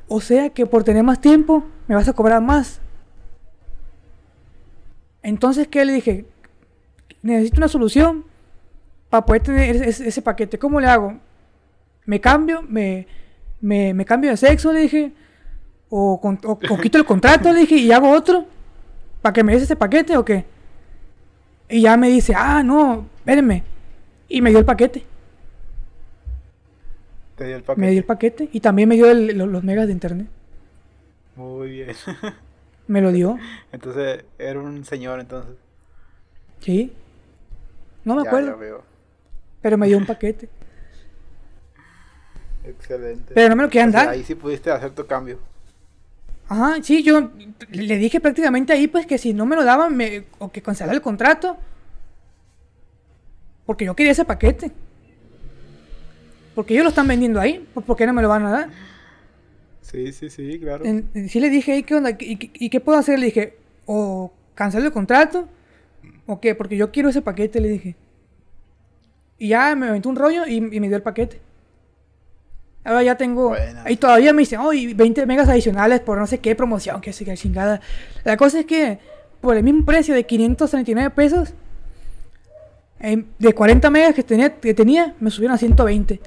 o sea que por tener más tiempo me vas a cobrar más. Entonces, ¿qué le dije? Necesito una solución para poder tener ese, paquete. ¿Cómo le hago? ¿Me cambio? ¿Me, me, cambio de sexo? Le dije. O, quito el contrato, le dije, y hago otro. ¿Para que me des ese paquete o qué? Y ya me dice, ah, no, espérenme. Y me dio el paquete. ¿Te dio el paquete? Me dio el paquete. Y también me dio los megas de internet. Muy bien. me lo dio. Entonces, era un señor entonces. Sí. No me acuerdo. Pero me dio un paquete. Excelente. Pero no me lo querían dar. Ahí sí pudiste hacer tu cambio. Ajá, sí, yo le dije prácticamente ahí pues que si no me lo daban me, o que cancelara el contrato. Porque yo quería ese paquete. Porque ellos lo están vendiendo ahí, pues ¿por qué no me lo van a dar? Sí, sí, sí, claro. sí le dije, ¿y qué onda? ¿Y, qué puedo hacer? Le dije, o cancelo el contrato, o qué, porque yo quiero ese paquete, le dije. Y ya me aventó un rollo y, me dio el paquete. Ahora ya tengo. Y todavía me dicen, oh, 20 megas adicionales por no sé qué promoción, que se que chingada. La cosa es que por el mismo precio de 539 pesos, de 40 megas que tenía, que tenía, me subieron a 120.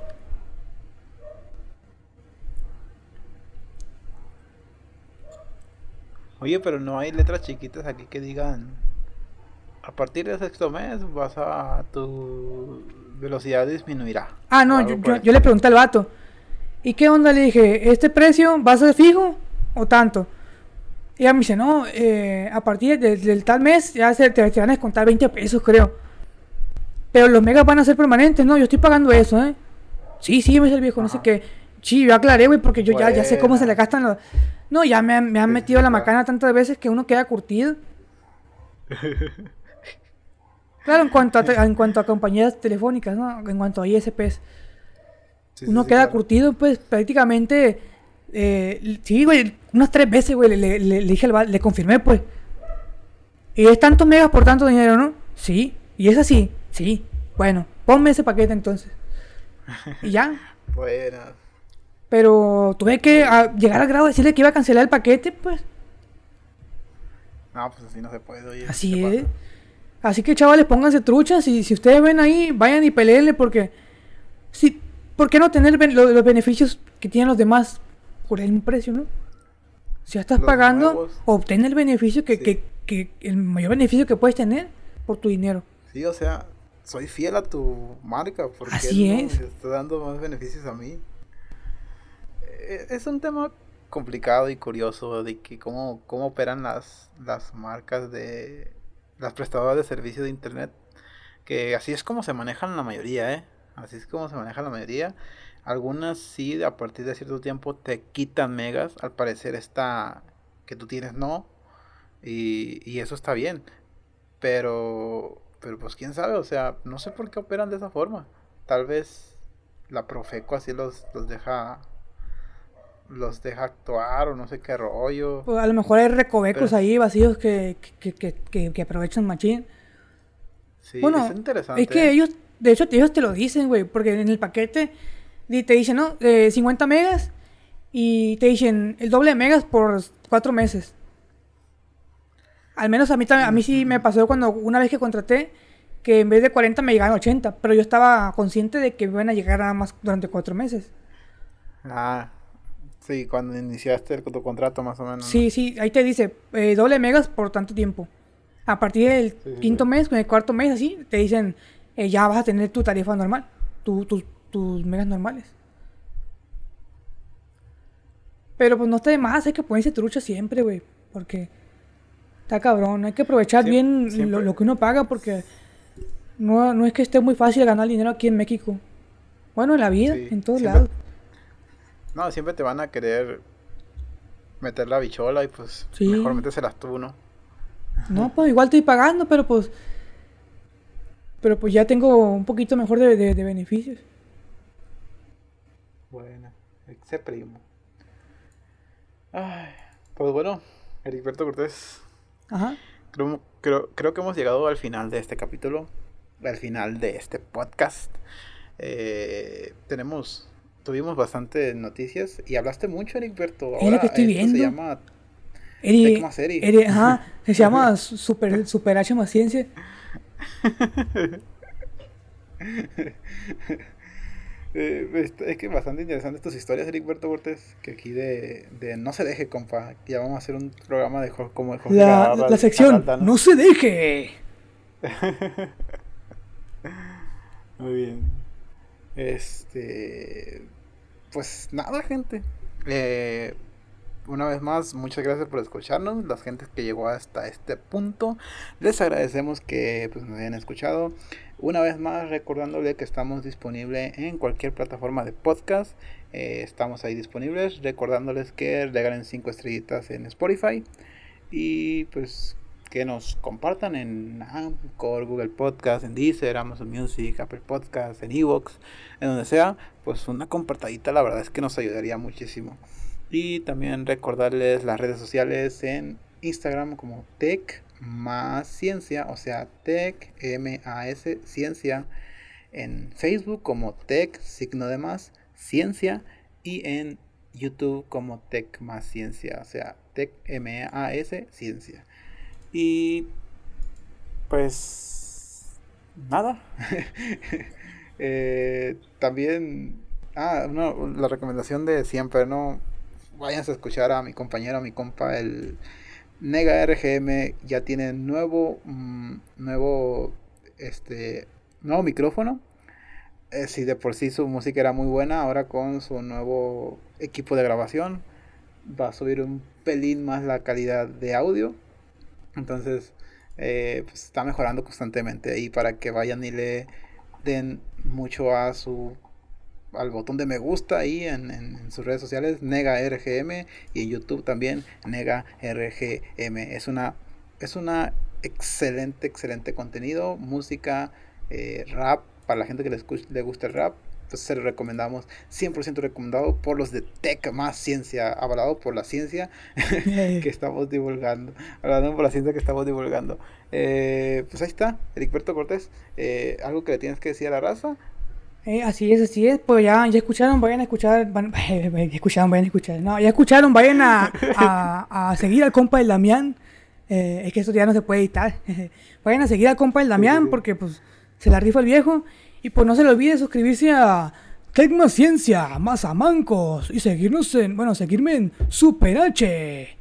Oye, pero no hay letras chiquitas aquí que digan. A partir del sexto mes vas a. Tu velocidad disminuirá. Ah, no, yo, le pregunté al vato. ¿Y qué onda? Le dije, ¿este precio va a ser fijo o tanto? Y ella me dice, no, eh, a partir del, tal mes ya se, te, van a descontar 20 pesos, creo. Pero los megas van a ser permanentes, no, yo estoy pagando eso, ¿eh? Sí, sí, me dice el viejo, no sé qué. Sí, yo aclaré, güey, porque yo ya, ya sé cómo se le gastan los... No, ya me, me han metido la macana tantas veces que uno queda curtido. Claro, en cuanto a, en cuanto a compañías telefónicas, ¿no? En cuanto a ISPs. uno queda curtido, pues, prácticamente... Eh, sí, güey, unas tres veces, güey, le, le, dije al le confirmé, pues. ¿Y es tantos megas por tanto dinero, no? Sí. ¿Y es así? Sí. Bueno, ponme ese paquete entonces. Y ya. Buenas. Pero tuve que llegar al grado de decirle que iba a cancelar el paquete, pues. No, pues así no se puede, oye. Así es. Así que chavales, pónganse truchas y si ustedes ven ahí, vayan y peleenle porque... Si, ¿Por qué no tener los, beneficios que tienen los demás por el precio, no? Si ya estás pagando, obtén el beneficio que, que, que, el mayor beneficio que puedes tener por tu dinero. Sí, o sea, soy fiel a tu marca porque Así es. está dando más beneficios a mí. Eh, es un tema complicado y curioso de que cómo, cómo operan las, las marcas de las prestadoras de servicio de internet, que así es como se manejan la mayoría, ¿eh? Así es como se maneja la mayoría. Algunas sí, a partir de cierto tiempo te quitan megas, al parecer esta que tú tienes no, y, y eso está bien, pero, pero pues quién sabe, o sea, no sé por qué operan de esa forma. Tal vez la Profeco así los, los deja los deja actuar o no sé qué rollo. Pues a lo mejor hay recovecos ahí vacíos que, que, que, que, aprovechan machín. Sí, bueno, es interesante. Es que ellos, de hecho, ellos te lo dicen, güey, porque en el paquete te dicen, ¿no? 50 megas y te dicen el doble de megas por cuatro meses. Al menos a mí, a mí sí me pasó cuando una vez que contraté que en vez de 40 me llegaban 80, pero yo estaba consciente de que iban a llegar nada más durante cuatro meses. Ah, sí, cuando iniciaste tu contrato más o menos. Sí, sí, ahí te dice eh, doble megas por tanto tiempo. A partir del quinto mes, con el cuarto mes, así, te dicen eh, ya vas a tener tu tarifa normal, tu, tus megas normales. Pero pues no está de más, hay que ponerse trucha siempre, güey, porque está cabrón, hay que aprovechar bien lo, lo, que uno paga porque no, no es que esté muy fácil ganar dinero aquí en México. Bueno, en la vida, en todos lados. No, siempre te van a querer meter la bichola y pues mejor méteselas tú, ¿no? No, pues igual estoy pagando, pero pues. Pero pues ya tengo un poquito mejor de, de, beneficios. Bueno, ese primo. Ay, pues bueno, Ericberto Cortés. Ajá. Creo, creo, creo que hemos llegado al final de este capítulo al final de este podcast. Eh, tenemos, tuvimos bastante noticias y hablaste mucho, Ericberto. Ahora, que estoy viendo. Se llama Eri, Eri, ajá, se llama Super, Super H más Ciencia. Eh, es que bastante interesante tus historias, Ericberto Cortés, que aquí de, de No se deje, compa. Ya vamos a hacer un programa de como el La, la, sección ¿no? se deje. Muy bien. Este. Pues nada, gente. Eh, una vez más, muchas gracias por escucharnos. Las gentes que llegó hasta este punto, les agradecemos que pues, nos hayan escuchado. Una vez más, recordándole que estamos disponibles en cualquier plataforma de podcast. Eh, estamos ahí disponibles. Recordándoles que regalen 5 estrellitas en Spotify. Y pues que nos compartan en Anchor, Google Podcast, en Deezer, Amazon Music, Apple Podcast, en Evox, en donde sea, pues una compartadita la verdad es que nos ayudaría muchísimo. Y también recordarles las redes sociales en Instagram como Tech más Ciencia, o sea, Tech M A S Ciencia, en Facebook como Tech signo de más Ciencia y en YouTube como Tech más Ciencia, o sea, Tech M A S Ciencia. Y pues nada. Eh, también, ah, no, la recomendación de siempre, ¿no? Váyanse a escuchar a mi compañero, a mi compa, el Nega RGM ya tiene nuevo, mm, nuevo, este, nuevo micrófono. Eh, si de por sí su música era muy buena, ahora con su nuevo equipo de grabación va a subir un pelín más la calidad de audio. Entonces, eh, pues está mejorando constantemente y para que vayan y le den mucho a su al botón de me gusta ahí en, sus redes sociales, Nega RGM y en YouTube también, Nega RGM. Es una, es una excelente, excelente contenido, música, eh, rap, para la gente que le, le gusta el rap, pues se lo recomendamos, 100% recomendado por los de Tech Más Ciencia, avalado por la ciencia que estamos divulgando, hablando por la ciencia que estamos divulgando. Eh, pues ahí está, Ericberto Cortés, eh, algo que le tienes que decir a la raza. Eh, así es, así es, pues ya, ya escucharon, vayan a escuchar, van, escucharon, vayan a escuchar, no, ya escucharon, vayan a, a, seguir al compa del Damián, es que eso ya no se puede editar, vayan a seguir al compa del Damián porque pues se la rifa el viejo y pues no se le olvide suscribirse a Tecma Ciencia, más a Mancos y seguirnos en, bueno, seguirme en Super H.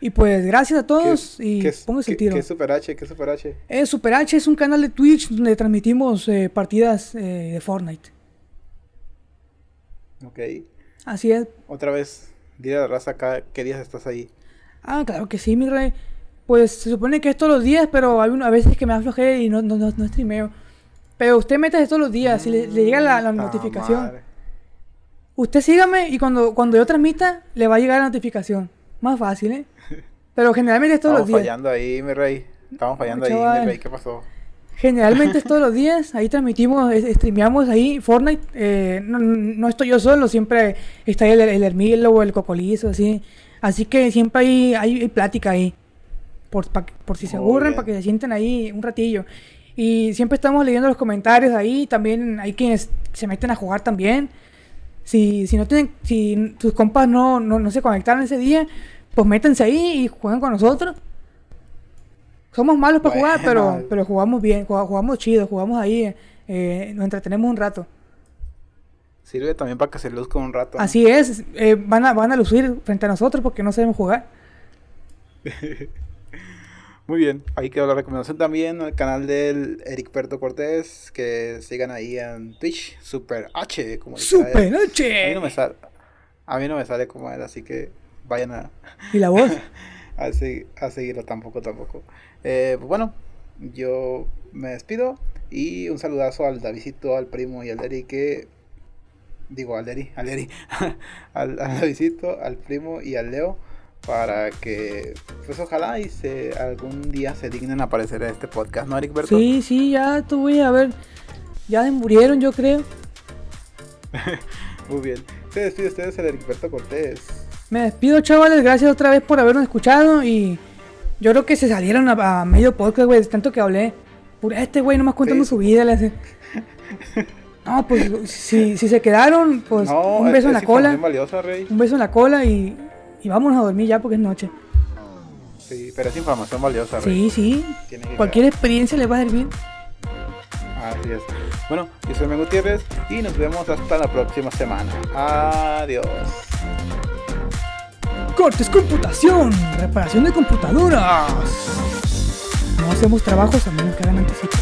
Y pues gracias a todos y pónganse el tiro. ¿Qué es Super H? ¿Qué es Super H? Eh, Super H es un canal de Twitch donde transmitimos eh, partidas eh, de Fortnite. Ok. Así es. Otra vez, dile a la raza acá qué días estás ahí. Ah, claro que sí, mi rey. Pues se supone que es todos los días, pero hay a veces que me aflojé y no, no, no, no streameo. Pero usted mete todos los días, si le, llega la, notificación. Usted sígame y cuando, cuando yo transmita, le va a llegar la notificación. Más fácil, ¿eh? Pero generalmente es todos los días. Estamos fallando ahí, mi rey. Estamos fallando ahí, mi rey. ¿Qué pasó? Generalmente es todos los días. Ahí transmitimos, streameamos ahí Fortnite. Eh, no, estoy yo solo, siempre está el, el Hermilo o el Cocolizo, así. Así que siempre hay, hay, plática ahí. Por, por si se aburren, para que se sienten ahí un ratillo. Y siempre estamos leyendo los comentarios ahí. También hay quienes se meten a jugar también. Si, si no tienen, si tus compas no, no, no se conectaron ese día, pues métanse ahí y jueguen con nosotros. Somos malos para jugar, pero, pero jugamos bien, jugamos, chido, jugamos ahí, eh, nos entretenemos un rato. Sirve también para que se luzca un rato. Así es, eh, van, a, van a lucir frente a nosotros porque no sabemos jugar. Muy bien, ahí quedó la recomendación también al canal del Eric Perto Cortés, que sigan ahí en Twitch, Super H, como Super H. A mí no me sale, a mí no me sale como él, así que vayan a... ¿Y la voz? a, a, seguirlo tampoco, tampoco. Eh, pues bueno, yo me despido y un saludazo al Davidito, al primo y al Eric que... Digo, al Eri, al Eri, al, al Davidito, al primo y al Leo para que pues ojalá y se algún día se dignen a aparecer en este podcast, ¿no, Eric Berto? Sí, sí, ya tuve, a ver, ya murieron yo creo. Muy bien. Se despide ustedes el Eric Berto Cortés. Me despido, chavales, gracias otra vez por habernos escuchado y yo creo que se salieron a, medio podcast, güey, tanto que hablé. Por este güey nomás contando su vida, le hace. No, pues si, si se quedaron, pues un beso en la cola. Un beso en la cola y y vámonos a dormir ya porque es noche. Sí, pero es información valiosa. Sí, sí. Cualquier experiencia le va a servir. Así es. Bueno, yo soy Memo Gutiérrez y nos vemos hasta la próxima semana. Adiós. Cortes computación, reparación de computadoras. No hacemos trabajos a menos que hagan anticipo.